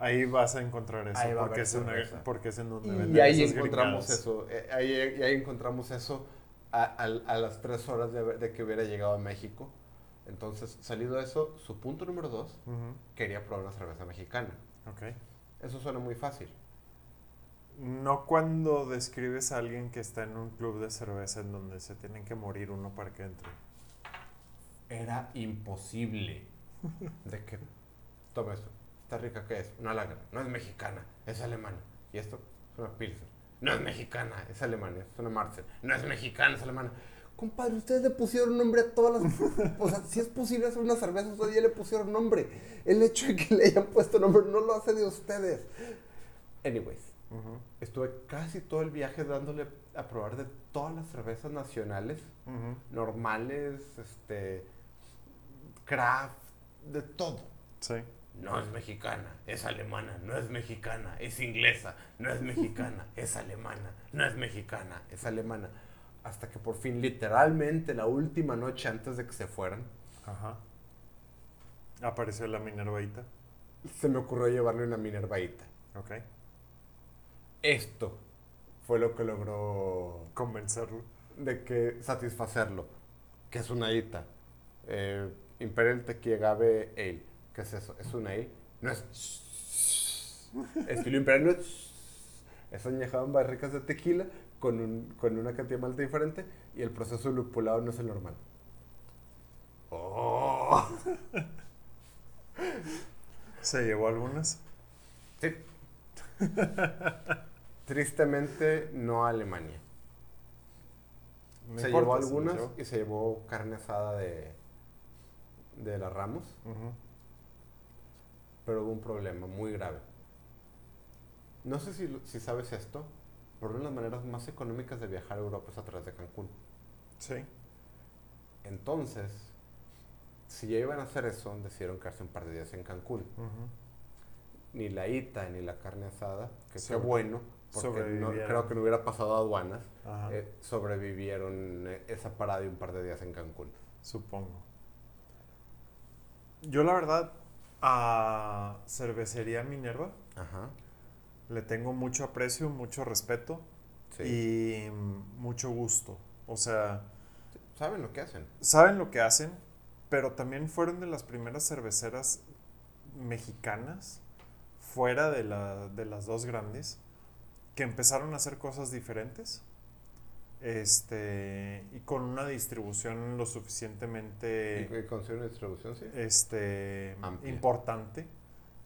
Ahí vas a encontrar eso. Ahí porque, es una- porque es en donde Y venden ahí esas encontramos gringadas. eso, eh, ahí, y ahí encontramos eso a, a- a las tres horas de, de que hubiera llegado a México. Entonces, salido eso, su punto número dos, quería probar una cerveza mexicana. Ok. Eso suena muy fácil. No cuando describes a alguien que está en un club de cerveza en donde se tienen que morir uno para que entre. Era imposible. De que, toma esto, está rica, ¿qué es? Una lager, no es mexicana, es alemana. Y esto es una Pilsen. No es mexicana, es alemana, es una Marcel. No es mexicana, es alemana. Compadre, ustedes le pusieron nombre a todas las... O sea, si es posible hacer una cerveza, ustedes ya le pusieron nombre. El hecho de que le hayan puesto nombre no lo hace de ustedes. Anyways, estuve casi todo el viaje dándole a probar de todas las cervezas nacionales normales, este, craft, de todo. Sí. No es mexicana, es alemana, no es mexicana, es inglesa, no es mexicana, es alemana, no es mexicana, es alemana. Hasta que por fin, literalmente, la última noche antes de que se fueran, Ajá. Apareció la Minervaita. se me ocurrió llevarle una Minervaita. Ok. Esto fue lo que logró Convencerlo. de que satisfacerlo. que es una ITA? Eh, Imperial Tequila Agave Ale. ¿Qué es eso? ¿Es una ale? No es... Estilo Imperial no es... Es añejado en barricas de tequila con, un- con una cantidad de malta diferente y el proceso lupulado no es el normal. ¡Oh! ¿Se llevó algunas? Sí. Tristemente, no a Alemania. Se llevó se las algunas llevó. y se llevó carne asada de, de la Ramos, pero hubo un problema muy grave. No sé si, si sabes esto, pero una de las maneras más económicas de viajar a Europa es a través de Cancún. Sí. Entonces, si ya iban a hacer eso, decidieron quedarse un par de días en Cancún. Ni la ita ni la carne asada, que qué Sobre- bueno, porque no- creo que no hubiera pasado a aduanas, eh, sobrevivieron eh, esa parada y un par de días en Cancún. Supongo. Yo la verdad a Cervecería Minerva Ajá. Le tengo mucho aprecio, mucho respeto Sí. y mucho gusto. O sea, ¿Saben lo que hacen? saben lo que hacen, pero también fueron de las primeras cerveceras mexicanas, fuera de, la- de las dos grandes, que empezaron a hacer cosas diferentes. Este, y con una distribución lo suficientemente ¿Y, consiguen una distribución, sí? este, Amplia. importante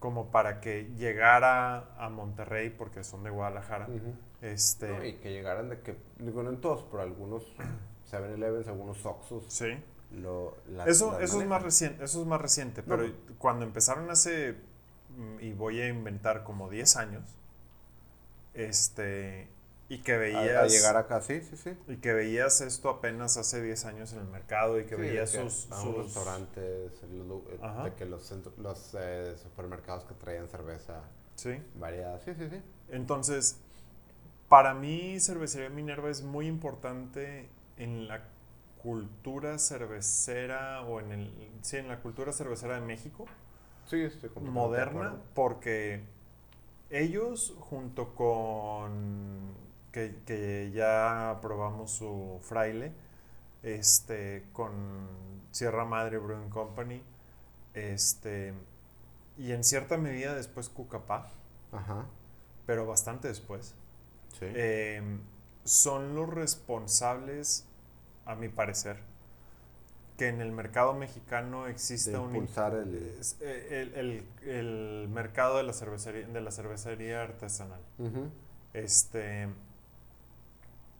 como para que llegara a Monterrey, porque son de Guadalajara. Ujú. Este, No, y que llegaran de que, digo, no en todos, pero algunos 7-Elevens, algunos Oxxos, sí. lo, las- Eso, las eso, es más reciente, eso es más reciente, No, pero cuando empezaron hace, mm, y voy a inventar como 10 años, este, y que veías... A, a llegar acá, sí, sí, sí. Y que veías esto apenas hace 10 años en el mercado y que Sí, veías que sus... restaurantes, el de que los, los eh, supermercados que traían cerveza Sí. variada, sí, sí, sí. Entonces, para mí Cervecería Minerva es muy importante en la cultura cervecera o en el sí, en la cultura cervecera de México Sí, estoy moderna porque ellos junto con que, que ya probamos su fraile este con Sierra Madre Brewing Company este y en cierta medida después Cucapá, Ajá. pero bastante después, Sí. eh, son los responsables, a mi parecer, que en el mercado mexicano exista un impulsar el... eh, el, el- el mercado de la cervecería, de la cervecería artesanal. Este,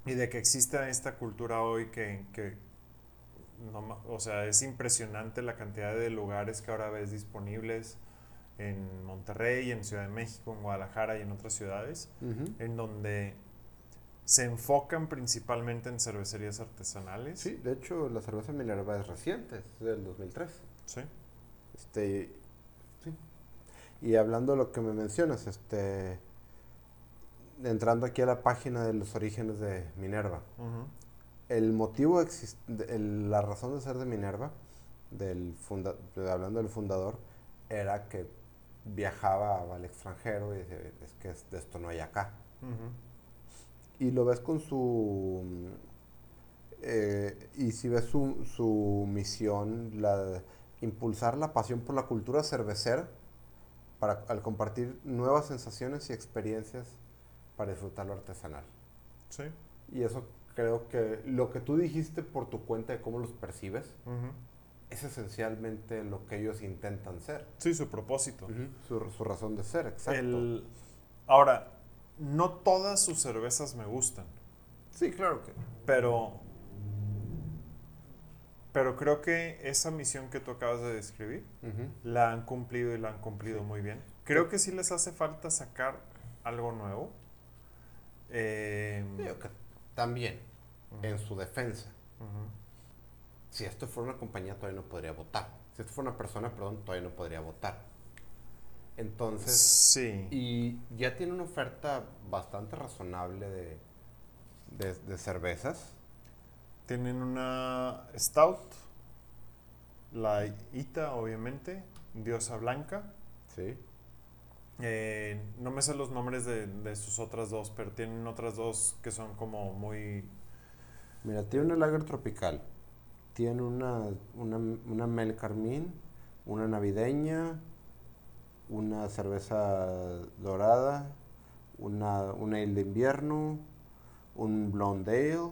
y de que exista esta cultura hoy que, que no o sea, es impresionante la cantidad de lugares que ahora ves disponibles en Monterrey, en Ciudad de México, en Guadalajara y en otras ciudades, en donde se enfocan principalmente en cervecerías artesanales. Sí, de hecho la cerveza Minerva es reciente, es del 2003. Sí. Este, sí. Y hablando de lo que me mencionas, este, entrando aquí a la página de los orígenes de Minerva, el motivo, el- la razón de ser de Minerva, del funda- hablando del fundador, era que viajaba al extranjero y decía, es que de esto no hay acá. Y lo ves con su... eh, y si ves su, su misión, la de impulsar la pasión por la cultura cervecera, para, al compartir nuevas sensaciones y experiencias para disfrutar lo artesanal. Sí. Y eso creo que lo que tú dijiste por tu cuenta de cómo los percibes, Ujú. es esencialmente lo que ellos intentan ser. Sí, su propósito. Su, su razón de ser, exacto. El- ahora, no todas sus cervezas me gustan, Sí, claro que. pero, pero creo que esa misión que tú acabas de describir Ujú. la han cumplido y la han cumplido Sí. muy bien. Creo que sí les hace falta sacar algo nuevo. Eh, Digo que también, en su defensa, si esto fuera una compañía todavía no podría votar. Si esto fuera una persona, perdón, todavía no podría votar. Entonces, sí. y ya tiene una oferta bastante razonable de, de, de cervezas. Tienen una Stout, la Ita, obviamente, Diosa Blanca. Sí. Eh, no me sé los nombres de, de sus otras dos, pero tienen otras dos que son como muy... Mira, tiene una lager tropical. Tiene una, una, una Mel Carmín, una navideña, una cerveza dorada, una, una ale de invierno, un blonde ale.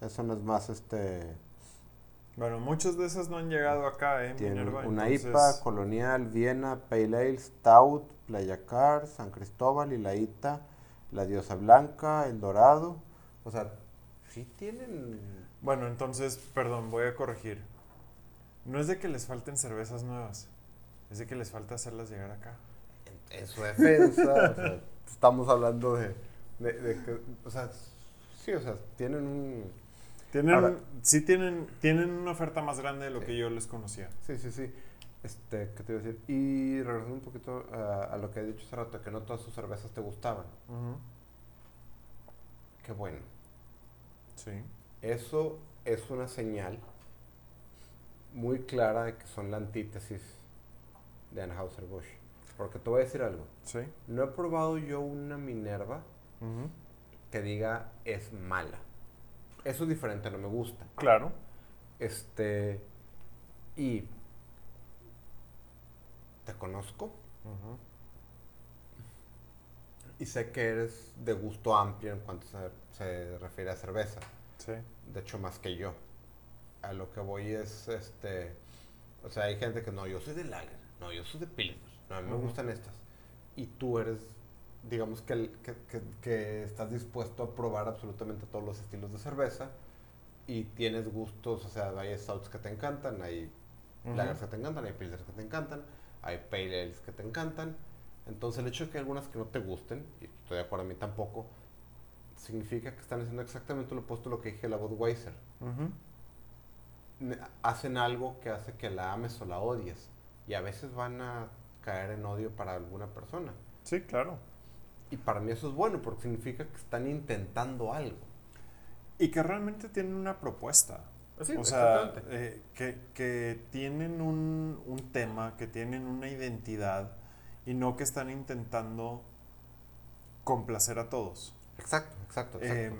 Eso no es más este. Bueno, muchas de esas no han llegado acá, ¿eh? Minerva, una entonces- IPA, Colonial, Viena, Pale Ale, Stout, Playa Car, San Cristóbal y la ITA, la Diosa Blanca, El Dorado. O sea, sí tienen. Bueno, entonces, perdón, voy a corregir. No es de que les falten cervezas nuevas, es de que les falta hacerlas llegar acá. En, en su defensa, o sea, estamos hablando de, de, de que. O sea, sí, o sea, tienen un. Tienen, Ahora- sí tienen, tienen una oferta más grande de lo Sí. que yo les conocía. Sí, sí, sí. Este, ¿qué te iba a decir? Y regresando un poquito a, a lo que he dicho hace rato, que no todas sus cervezas te gustaban. Qué bueno. Sí. Eso es una señal muy clara de que son la antítesis de Anheuser-Busch. Porque te voy a decir algo. Sí. No he probado yo una Minerva que diga es mala. Eso es diferente, no me gusta. Claro. Este. Y. Te conozco ujú, y sé que eres de gusto amplio en cuanto se, se refiere a cerveza. Sí. De hecho, más que yo. A lo que voy es este. O sea, hay gente que no, yo soy de Lager, no, yo soy de Pilsner, no, a mí me Ujú. gustan estas. Y tú eres, digamos que, que, que- que estás dispuesto a probar absolutamente todos los estilos de cerveza y tienes gustos, o sea, hay stouts que te encantan, hay ujú. lagers que te encantan, hay pilsners que te encantan, hay pale ales que te encantan. Entonces el hecho de que hay algunas que no te gusten, y estoy de acuerdo a mí tampoco, significa que están haciendo exactamente lo opuesto a lo que dije la Budweiser. Hacen algo que hace que la ames o la odies. Y a veces van a caer en odio para alguna persona. Sí, claro. Y para mí eso es bueno porque significa que están intentando algo. Y que realmente tienen una propuesta. Sí, o sea, eh, que, que tienen un, un tema, que tienen una identidad y no que están intentando complacer a todos. Exacto, exacto, exacto. Eh,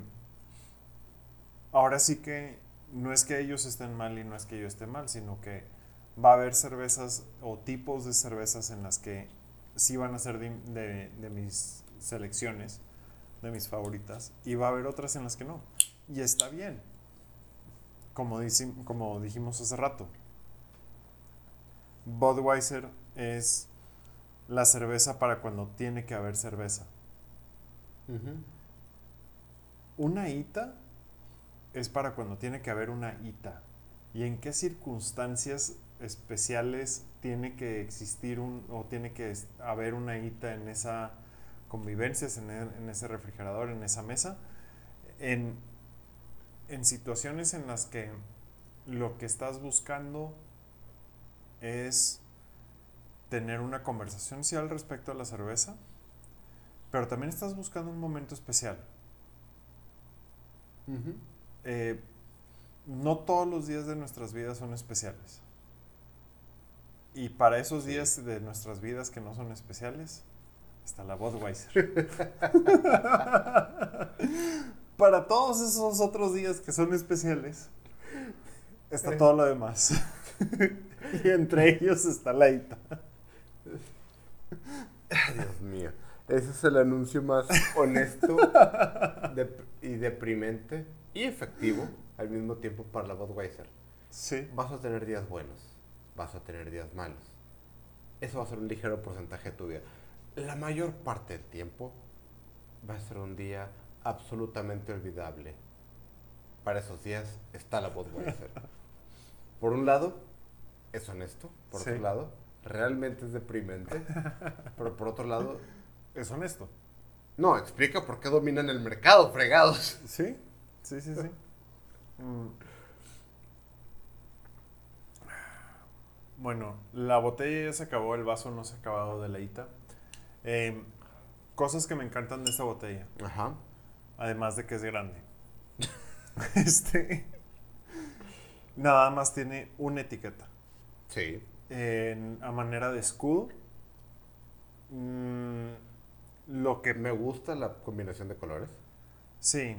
ahora sí que no es que ellos estén mal y no es que yo esté mal, sino que va a haber cervezas o tipos de cervezas en las que sí van a ser de, de- de mis selecciones, de mis favoritas, y va a haber otras en las que no. Y está bien. Como, dijimos hace rato, Budweiser es la cerveza para cuando tiene que haber cerveza. Una ITA es para cuando tiene que haber una ITA. ¿Y en qué circunstancias especiales tiene que existir un o tiene que haber una ITA en esa convivencia, en, e- en ese refrigerador, en esa mesa? En, en situaciones en las que lo que estás buscando es tener una conversación sí al respecto a la cerveza, pero también estás buscando un momento especial. Eh, no todos los días de nuestras vidas son especiales. Y para esos Sí. días de nuestras vidas que no son especiales, está la Budweiser. para todos esos otros días que son especiales, está todo lo demás. y entre ellos está la ITA. Dios mío. Ese es el anuncio más honesto y deprimente y efectivo al mismo tiempo para la Budweiser. Sí. Vas a tener días buenos, vas a tener días malos. Eso va a ser un ligero porcentaje de tu vida. La mayor parte del tiempo va a ser un día absolutamente olvidable. Para esos días está la Budweiser. Por un lado, es honesto. Por Sí. otro lado, realmente es deprimente. Pero por otro lado, Es honesto. no, explica por qué dominan el mercado, fregados. Sí, sí, sí, sí. Mm. Bueno, la botella ya se acabó, el vaso no se ha acabado de la ITA. Eh, cosas que me encantan de esta botella, Ajá. Además de que es grande. este. Nada más tiene una etiqueta. Sí. En- a manera de escudo. Mm, lo que Me gusta la combinación de colores. Sí,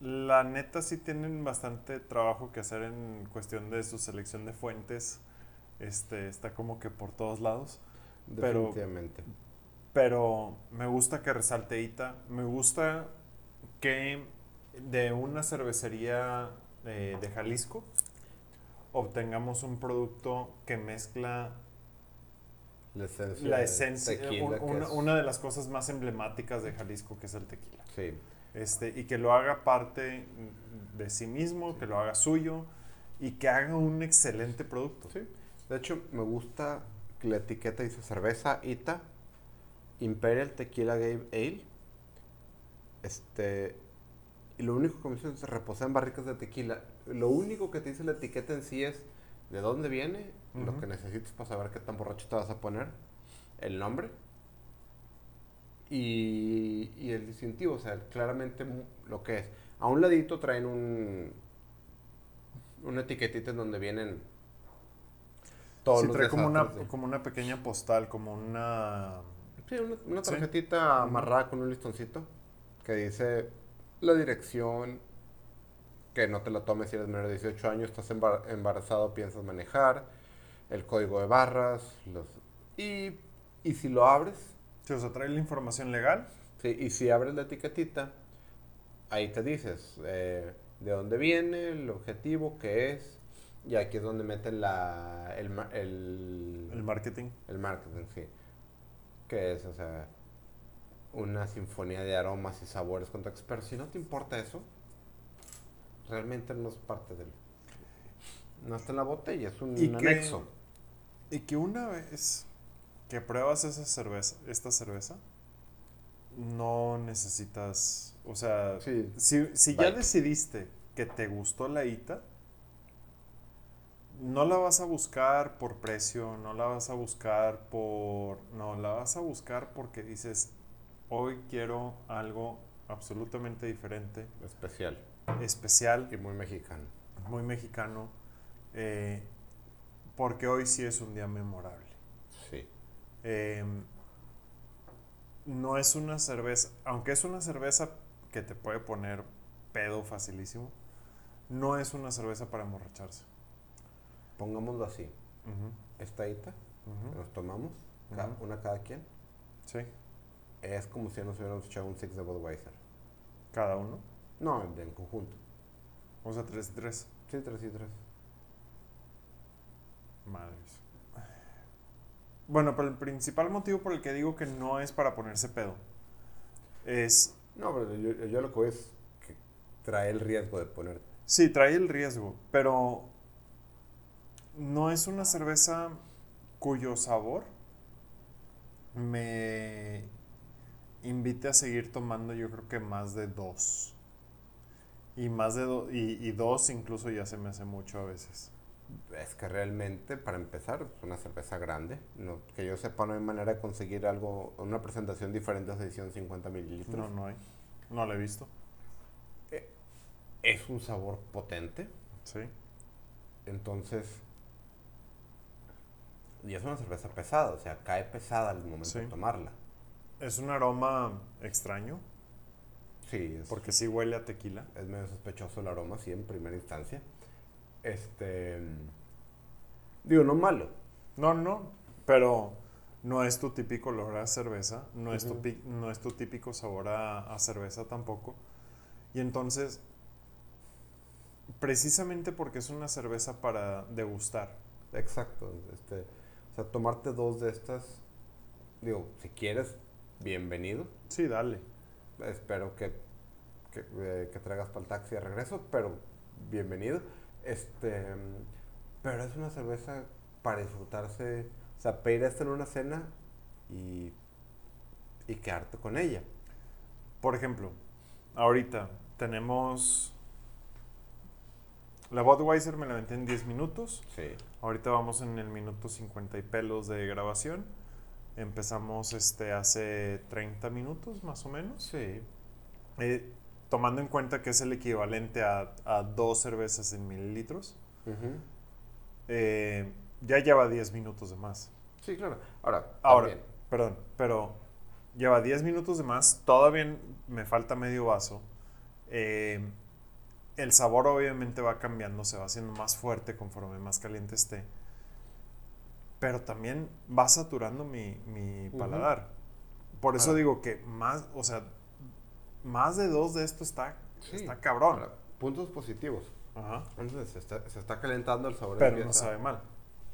la neta sí tienen bastante trabajo que hacer en cuestión de su selección de fuentes. Este, está como que por todos lados. Pero- Definitivamente. Pero me gusta que resalte Ita. Me gusta que de una cervecería eh, de Jalisco obtengamos un producto que mezcla La esencia. la tequila, una, es- una de las cosas más emblemáticas de Jalisco, que es el tequila. Sí. Este, y que lo haga parte de sí mismo, que lo haga suyo y que haga un excelente producto. Sí. De hecho, me gusta que la etiqueta dice cerveza ITA, Imperial Tequila Game Ale. Este. Y lo único que me dice es reposar en barricas de tequila. Lo único que te dice la etiqueta en sí es de dónde viene, lo que necesitas para saber qué tan borracho te vas a poner, el nombre y, y el distintivo. O sea, claramente lo que es. A un ladito traen un. Una etiquetita en donde vienen todos Sí, los trae como una, de- como una pequeña postal, como una... Sí, una, tarjetita amarrada con un listoncito que dice la dirección, que no te la tomes si eres menor de 18 años, estás embar- embarazado, piensas manejar, el código de barras, los... Y, y si lo abres, Sí, o sea, trae la información legal. sí, y si abres la etiquetita, ahí te dices eh, de dónde viene, el objetivo, qué es, y aquí es donde meten la, el, el, El marketing. el marketing, sí. Que es, o sea, una sinfonía de aromas y sabores con tu Pero si no te importa eso, realmente no es parte del... No está en la botella, es un Y que- anexo. Y que una vez que pruebas esa cerveza, esta cerveza, no necesitas, o sea, Sí, si, si ya decidiste que te gustó la ITA, no la vas a buscar por precio, no la vas a buscar por... No, la vas a buscar porque dices, hoy quiero algo absolutamente diferente, especial especial, y muy mexicano. muy mexicano, eh, porque hoy sí es un día memorable. Sí. Eh, no es una cerveza, aunque es una cerveza que te puede poner pedo facilísimo, no es una cerveza para emborracharse. Pongámoslo así. Esta ujú. que nos tomamos, una cada quien, Sí, es como si nos hubiéramos echado un Six de Budweiser. cada uno. No, en conjunto. O sea, tres y tres. Sí, tres y tres. Madres. Bueno, pero el principal motivo por el que digo que no es para ponerse pedo es. No, pero yo, yo lo que es que trae el riesgo de poner. Sí, trae el riesgo, pero no es una cerveza cuyo sabor me invite a seguir tomando, yo creo que más de dos. Y más de dos, y, y dos incluso ya se me hace mucho a veces. Es que realmente, para empezar, es una cerveza grande. No, que yo sepa, no hay manera de conseguir algo, una presentación diferente a esa edición 50 mililitros. No, no hay. No la he visto. Es un sabor potente. Sí. Entonces. Y es una cerveza pesada, o sea, cae pesada al momento Sí. de tomarla. Es un aroma extraño, Sí, es, porque sí huele a tequila. es medio sospechoso el aroma, sí, en primera instancia. Este. Digo, no malo. No, no, pero no es tu típico olor a cerveza, no, es, tu, no es tu típico sabor a, a cerveza tampoco. Y entonces, precisamente porque es una cerveza para degustar, Exacto. Este, o sea, tomarte dos de estas. Digo, si quieres, bienvenido. sí, dale. Espero que, que, eh, que traigas para el taxi de regreso, pero bienvenido. Este, pero es una cerveza para disfrutarse, o sea, pedir esto en una cena y, y quedarte con ella. Por ejemplo, ahorita tenemos... La Budweiser me la aventé en 10 minutos. Sí. Ahorita vamos en el minuto 50 y pelos de grabación. Empezamos este hace 30 minutos más o menos. Sí. Eh, tomando en cuenta que es el equivalente a, a dos cervezas en mililitros, eh, ya lleva 10 minutos de más. Sí, claro. Ahora, Ahora, también, perdón, pero lleva 10 minutos de más, todavía me falta medio vaso. Eh, el sabor obviamente va cambiando, se va haciendo más fuerte conforme más caliente esté. Pero también va saturando mi, mi paladar. Por eso digo que más, o sea, más de dos de esto está, sí. está cabrón. Puntos positivos. Ajá. Entonces, se está, se está calentando el sabor. Pero no sabe mal.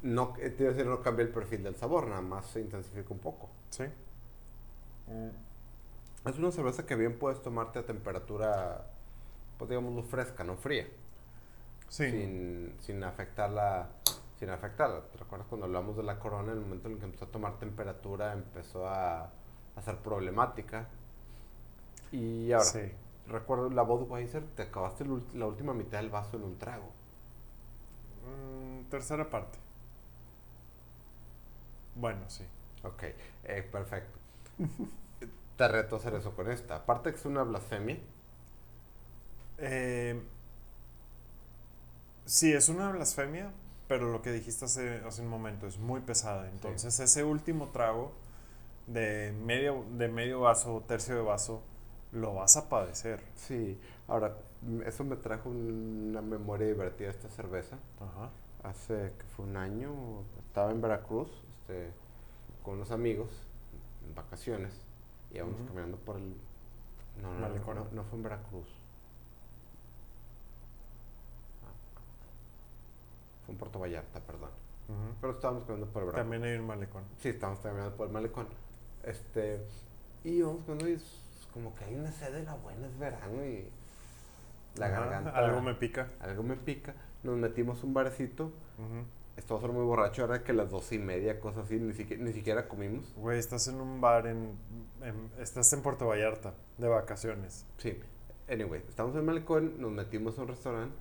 No, eh, te iba a decir, no cambia el perfil del sabor, nada más se intensifica un poco. Sí. Es una cerveza que bien puedes tomarte a temperatura, pues digámoslo, fresca, no fría. Sí. Sin, sin afectarla. Sin afectarla. ¿Te recuerdas cuando hablamos de la corona? En el momento en el que empezó a tomar temperatura, empezó a, a ser problemática. Y ahora, Sí. recuerdo la Budweiser, te acabaste el la última mitad del vaso en un trago. Mm, tercera parte. Bueno, sí. Ok, eh, perfecto. te reto a hacer eso con esta. Aparte que es una blasfemia. Eh, sí, es una blasfemia, pero lo que dijiste hace, hace un momento es muy pesada. Entonces, ese último trago de medio, de medio vaso, tercio de vaso, lo vas a padecer. Sí, ahora, eso me trajo una memoria divertida esta cerveza. Ajá. Hace que fue un año, estaba en Veracruz este, con unos amigos en vacaciones. Y íbamos Ujú. caminando por el. No, no, no, no fue en Veracruz. Ah, Fue en Puerto Vallarta, perdón. Pero estábamos caminando por el Veracruz. También hay un malecón. Sí, estábamos caminando por el malecón. Este, y íbamos caminando y es como que hay una sed de la buena, es verano y la garganta. Algo me pica. algo me pica. Nos metimos un barecito. Ujú. Estamos muy borrachos, ahora que las doce y media, cosas así, ni siquiera, ni siquiera comimos. Güey, estás en un bar en, en- Estás en Puerto Vallarta, de vacaciones. Sí. Anyway, estamos en el malecón, nos metimos a un restaurante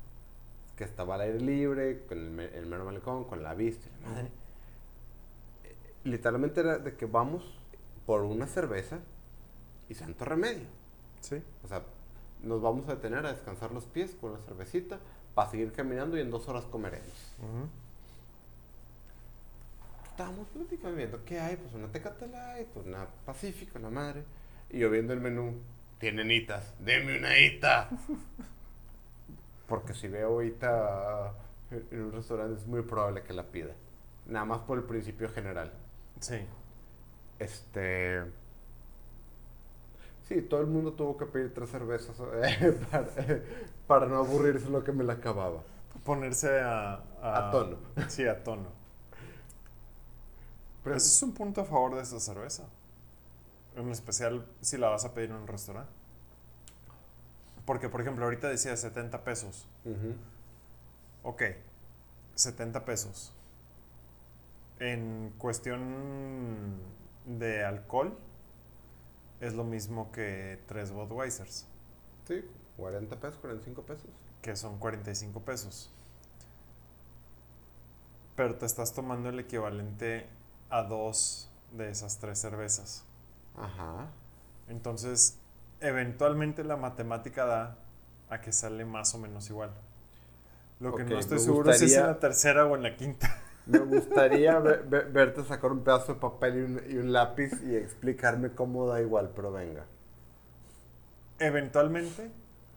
que estaba al aire libre, con el, el mero malecón, con la vista. la madre. Literalmente era de que vamos por una cerveza y santo remedio. Sí. O sea, nos vamos a detener a descansar los pies con la cervecita para seguir caminando y en dos horas comeremos. Ujú. Estábamos platicando, viendo qué hay, pues una Tecate Light, una Pacífico, la madre. Y yo viendo el menú, tienen hitas, deme una hita. Porque si veo hita en un restaurante es muy probable que la pida. Nada más por el principio general. Sí. Este. Sí, todo el mundo tuvo que pedir tres cervezas eh, para, para no aburrirse lo que me la acababa. Ponerse a, A tono. Sí, a tono. Pero ese es un punto a favor de esta cerveza. En especial si la vas a pedir en un restaurante. Porque, por ejemplo, ahorita decía 70 pesos. Ujú. Ok, 70 pesos. En cuestión de alcohol, es lo mismo que tres Budweisers, Sí, 40 pesos, 45 pesos. que son 45 pesos. Pero te estás tomando el equivalente a dos de esas tres cervezas. Ajá. Entonces, eventualmente la matemática da a que sale más o menos igual. Lo que no estoy seguro es si es en la tercera o en la quinta. Me gustaría ve- ve- verte sacar un pedazo de papel y un, y un lápiz y explicarme cómo da igual, pero venga. Eventualmente,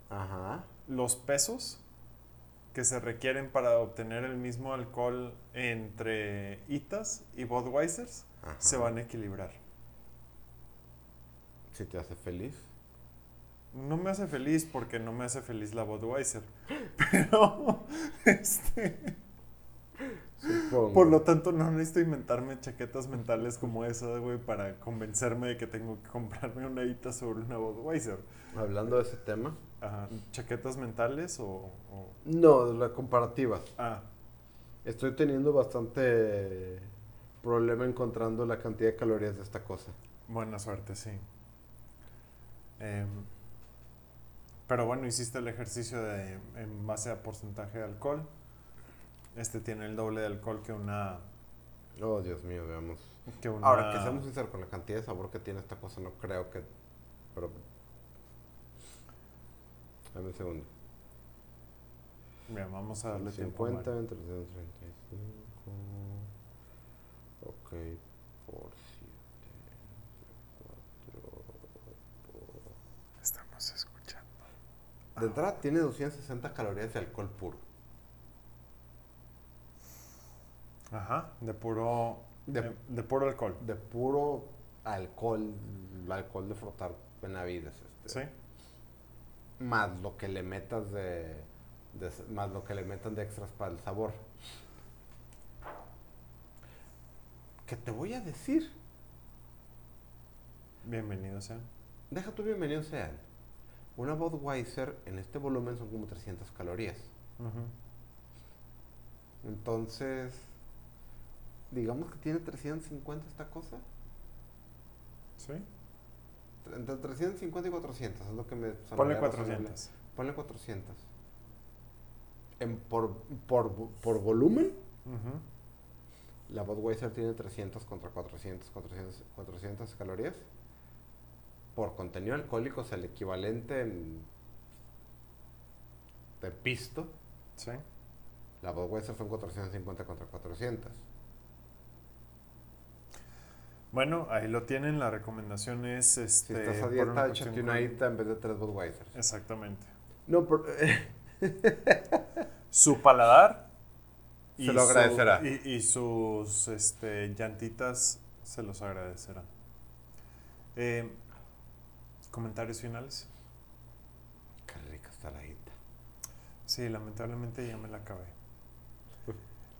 Ajá. los pesos que se requieren para obtener el mismo alcohol entre Itas y Budweisers Ajá. se van a equilibrar. Si te hace feliz. No me hace feliz porque no me hace feliz la Budweiser. Pero, este, Supongo. por lo tanto, no necesito inventarme chaquetas mentales como esa, güey, para convencerme de que tengo que comprarme una Itas sobre una Budweiser. Hablando de ese tema. Ajá, ¿Chaquetas mentales o, o- No, de la comparativa. Ah, Estoy teniendo bastante problema encontrando la cantidad de calorías de esta cosa. Buena suerte, sí. Em, pero bueno, hiciste el ejercicio de, en base a porcentaje de alcohol. Este tiene el doble de alcohol que una... Oh, Dios mío, veamos. Que una Ahora, que seamos sinceros con la cantidad de sabor que tiene esta cosa, no creo que... Pero... Dame un segundo. Mira, vamos a darle tiempo. a 50 Mario. entre 235. Ok, por 7. 4. Estamos escuchando. De entrada tiene 260 calorías de alcohol puro. Ajá, de puro... De- De, de puro alcohol. De puro alcohol, alcohol de frotar benavides. Este. ¿Sí? Más lo que le metas de, de- Más lo que le metan de extras para el sabor. ¿Qué te voy a decir? Bienvenido sea. Deja tu bienvenido sean. Una Budweiser en este volumen son como 300 calorías. Ujú. Entonces, digamos que tiene 350 esta cosa. ¿Sí? Entre 350 y 400 es lo que me Ponle sonaría razonable. 400. Ponle 400. En, por, por, por volumen, Ujú. la Budweiser tiene 300 contra 400, 400, 400 calorías. Por contenido alcohólico, o sea, el equivalente en, de pisto, ¿Sí? la Budweiser son 450 contra 400. Bueno, ahí lo tienen. La recomendación es... Si Este, estás a por dieta, échate una ITA en vez de tres Budweisers. Exactamente. No, por, su paladar Se lo agradecerá. y, y sus este, llantitas se los agradecerán. Eh, Comentarios finales. qué rica está la ITA. Sí, lamentablemente ya me la acabé.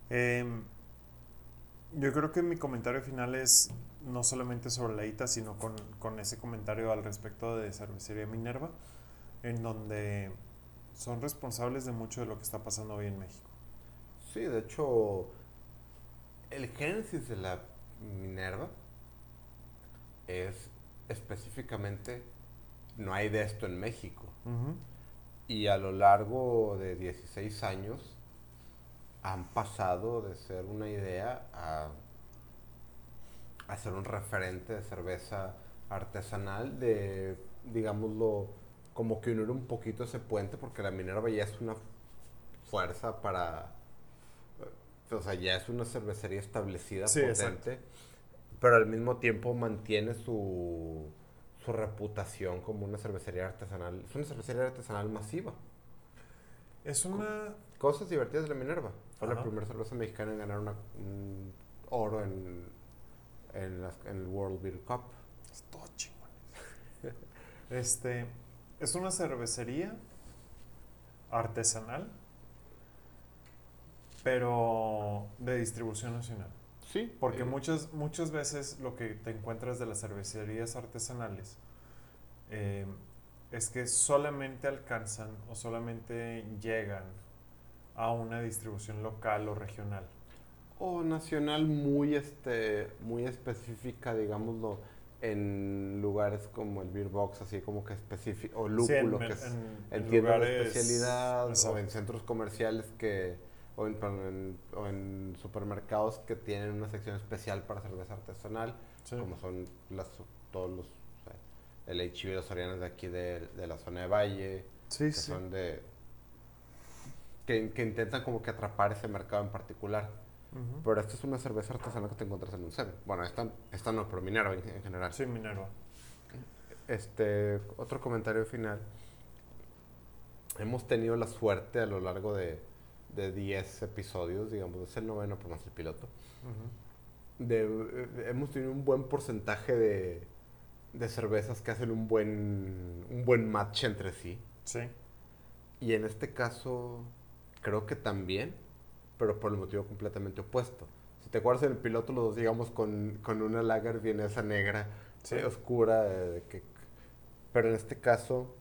Em, yo creo que mi comentario final es no solamente sobre la ITA, sino con, con ese comentario al respecto de Cervecería Minerva, en donde son responsables de mucho de lo que está pasando hoy en México. Sí, de hecho, el génesis de la Minerva es específicamente, no hay de esto en México. Y a lo largo de 16 años han pasado de ser una idea a, a ser un referente de cerveza artesanal, de, digámoslo, como que unir un poquito ese puente, porque la Minerva ya es una fuerza para... O sea, ya es una cervecería establecida, Sí, potente, pero al mismo tiempo mantiene su, su reputación como una cervecería artesanal. Es una cervecería artesanal masiva. Es una... cosas divertidas de la Minerva. Fue la primera cerveza mexicana en ganar una- un oro en, en, las- en el World Beer Cup. Es todo chingón. Este, es una cervecería artesanal, pero de distribución nacional. Sí. Porque eh, muchas, muchas veces lo que te encuentras de las cervecerías artesanales eh, es que solamente alcanzan o solamente llegan a una distribución local o regional. O nacional muy, este, muy específica, digámoslo, en lugares como el Beer Box, así como que específico, o Sí, en lúpulo, mer- que es en- en en tiendas de lugares- especialidad, exacto. o en centros comerciales que, o en, perdón, en- o en supermercados que tienen una sección especial para cerveza artesanal, Sí. como son las, todos los, o sea, el y los Sorianos de aquí de, de la zona de Valle, Sí, que sí. son de, que, que intentan como que atrapar ese mercado en particular. Pero esta es una cerveza artesanal que te encuentras en un Seven. Bueno, esta, esta no, pero Minerva en, en general. Sí, Minerva. Este, otro comentario final. Hemos tenido la suerte a lo largo de, de 10 episodios, digamos, es el noveno por más el piloto. Ujú. De, eh, hemos tenido un buen porcentaje de, de cervezas que hacen un buen, un buen match entre sí. Sí. Y en este caso, creo que también, pero por el motivo completamente opuesto. Si te acuerdas en el piloto, los dos llegamos con, con una lager vienesa negra, Sí. eh, oscura, eh, que, pero en este caso,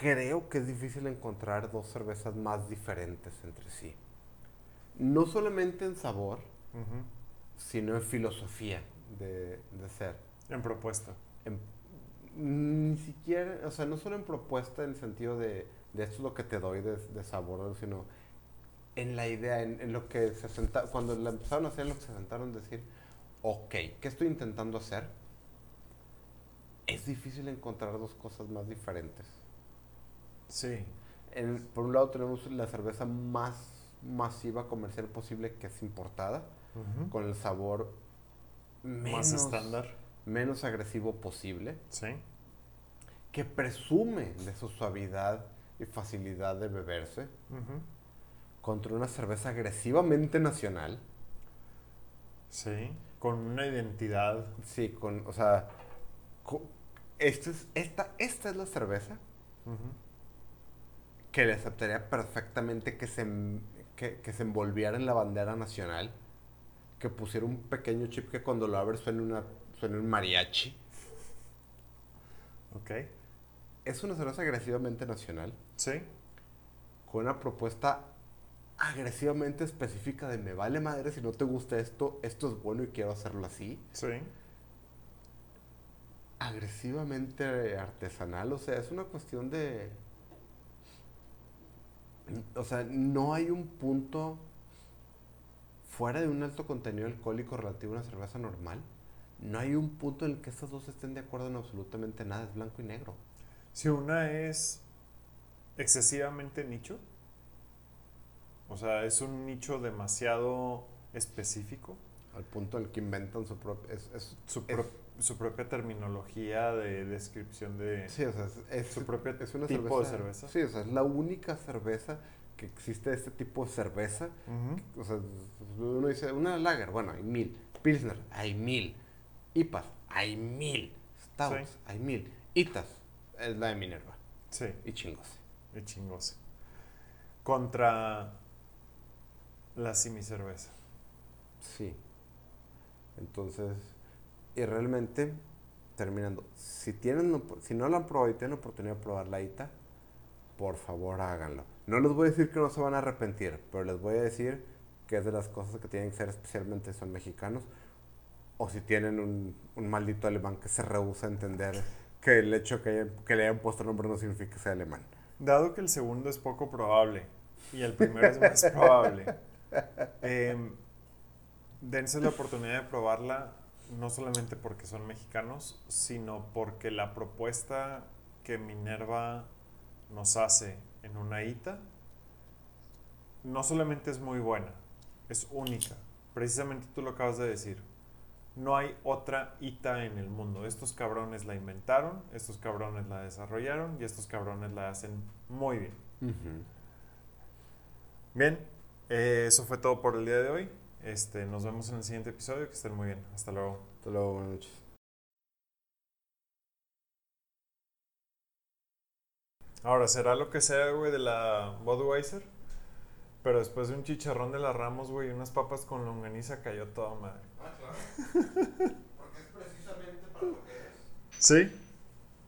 creo que es difícil encontrar dos cervezas más diferentes entre sí. No solamente en sabor, sino en filosofía de, de ser. En propuesta. En- ni siquiera, o sea, no solo en propuesta en el sentido de, de esto es lo que te doy de, de sabor, sino en la idea, en, en lo que se sentaron, cuando la empezaron a hacer, lo que se sentaron a decir, ok, ¿qué estoy intentando hacer? Es difícil encontrar dos cosas más diferentes. Sí. En- por un lado tenemos la cerveza más masiva comercial posible que es importada, con el sabor menos, Más estándar. menos agresivo posible. Sí. que presume de su suavidad y facilidad de beberse Ujú. contra una cerveza agresivamente nacional. Sí. Con una identidad. Sí, con, o sea, co- esta es, esta, esta es la cerveza Ujú. Que le aceptaría perfectamente que se, que, que se envolviera en la bandera nacional, que pusiera un pequeño chip que cuando lo abres suene, una, suene un mariachi. Ok. Es una cerveza agresivamente nacional, Sí. con una propuesta agresivamente específica de me vale madre si no te gusta esto, esto es bueno y quiero hacerlo así. Sí. Agresivamente artesanal, o sea, es una cuestión de... O sea, no hay un punto fuera de un alto contenido alcohólico relativo a una cerveza normal. No hay un punto en el que estas dos estén de acuerdo en absolutamente nada, es blanco y negro. Si una es excesivamente nicho, o sea, es un nicho demasiado específico, Al punto en el que inventan su propio... Es, es- su, pro- su propia terminología de descripción de... Sí, o sea, es, Su propio es una tipo de cerveza. Sí, o sea, es la única cerveza que existe este tipo de cerveza. O sea, uno dice, una lager, bueno, hay mil. Pilsner, hay mil. IPAs, hay mil. Stouts, Sí. hay mil. ITAS, es la de Minerva. Sí, Y chingos. y chingose. Contra la simicerveza. Sí. Entonces, y realmente, terminando, si tienen, si no lo han probado y tienen la oportunidad de probar la ITA, por favor háganlo. No les voy a decir que no se van a arrepentir, pero les voy a decir que es de las cosas que tienen que ser especialmente si son mexicanos, o si tienen un, un maldito alemán que se rehúsa a entender que el hecho que, que le hayan puesto nombre no significa que sea alemán. Dado que el segundo es poco probable y el primero es más probable, em, dense la oportunidad de probarla no solamente porque son mexicanos, sino porque la propuesta que Minerva nos hace en una ITA no solamente es muy buena, es única. Precisamente tú lo acabas de decir. No hay otra ITA en el mundo. Estos cabrones la inventaron, estos cabrones la desarrollaron y estos cabrones la hacen muy bien. Bien, eh, eso fue todo por el día de hoy. Este, nos vemos en el siguiente episodio. Que estén muy bien. Hasta luego. Hasta luego, buenas noches. Ahora, ¿será lo que sea, güey, de la Budweiser? Pero después de un chicharrón de las Ramos, güey, y unas papas con longaniza cayó toda madre. Ah, claro. Porque es precisamente para lo que es. ¿Sí?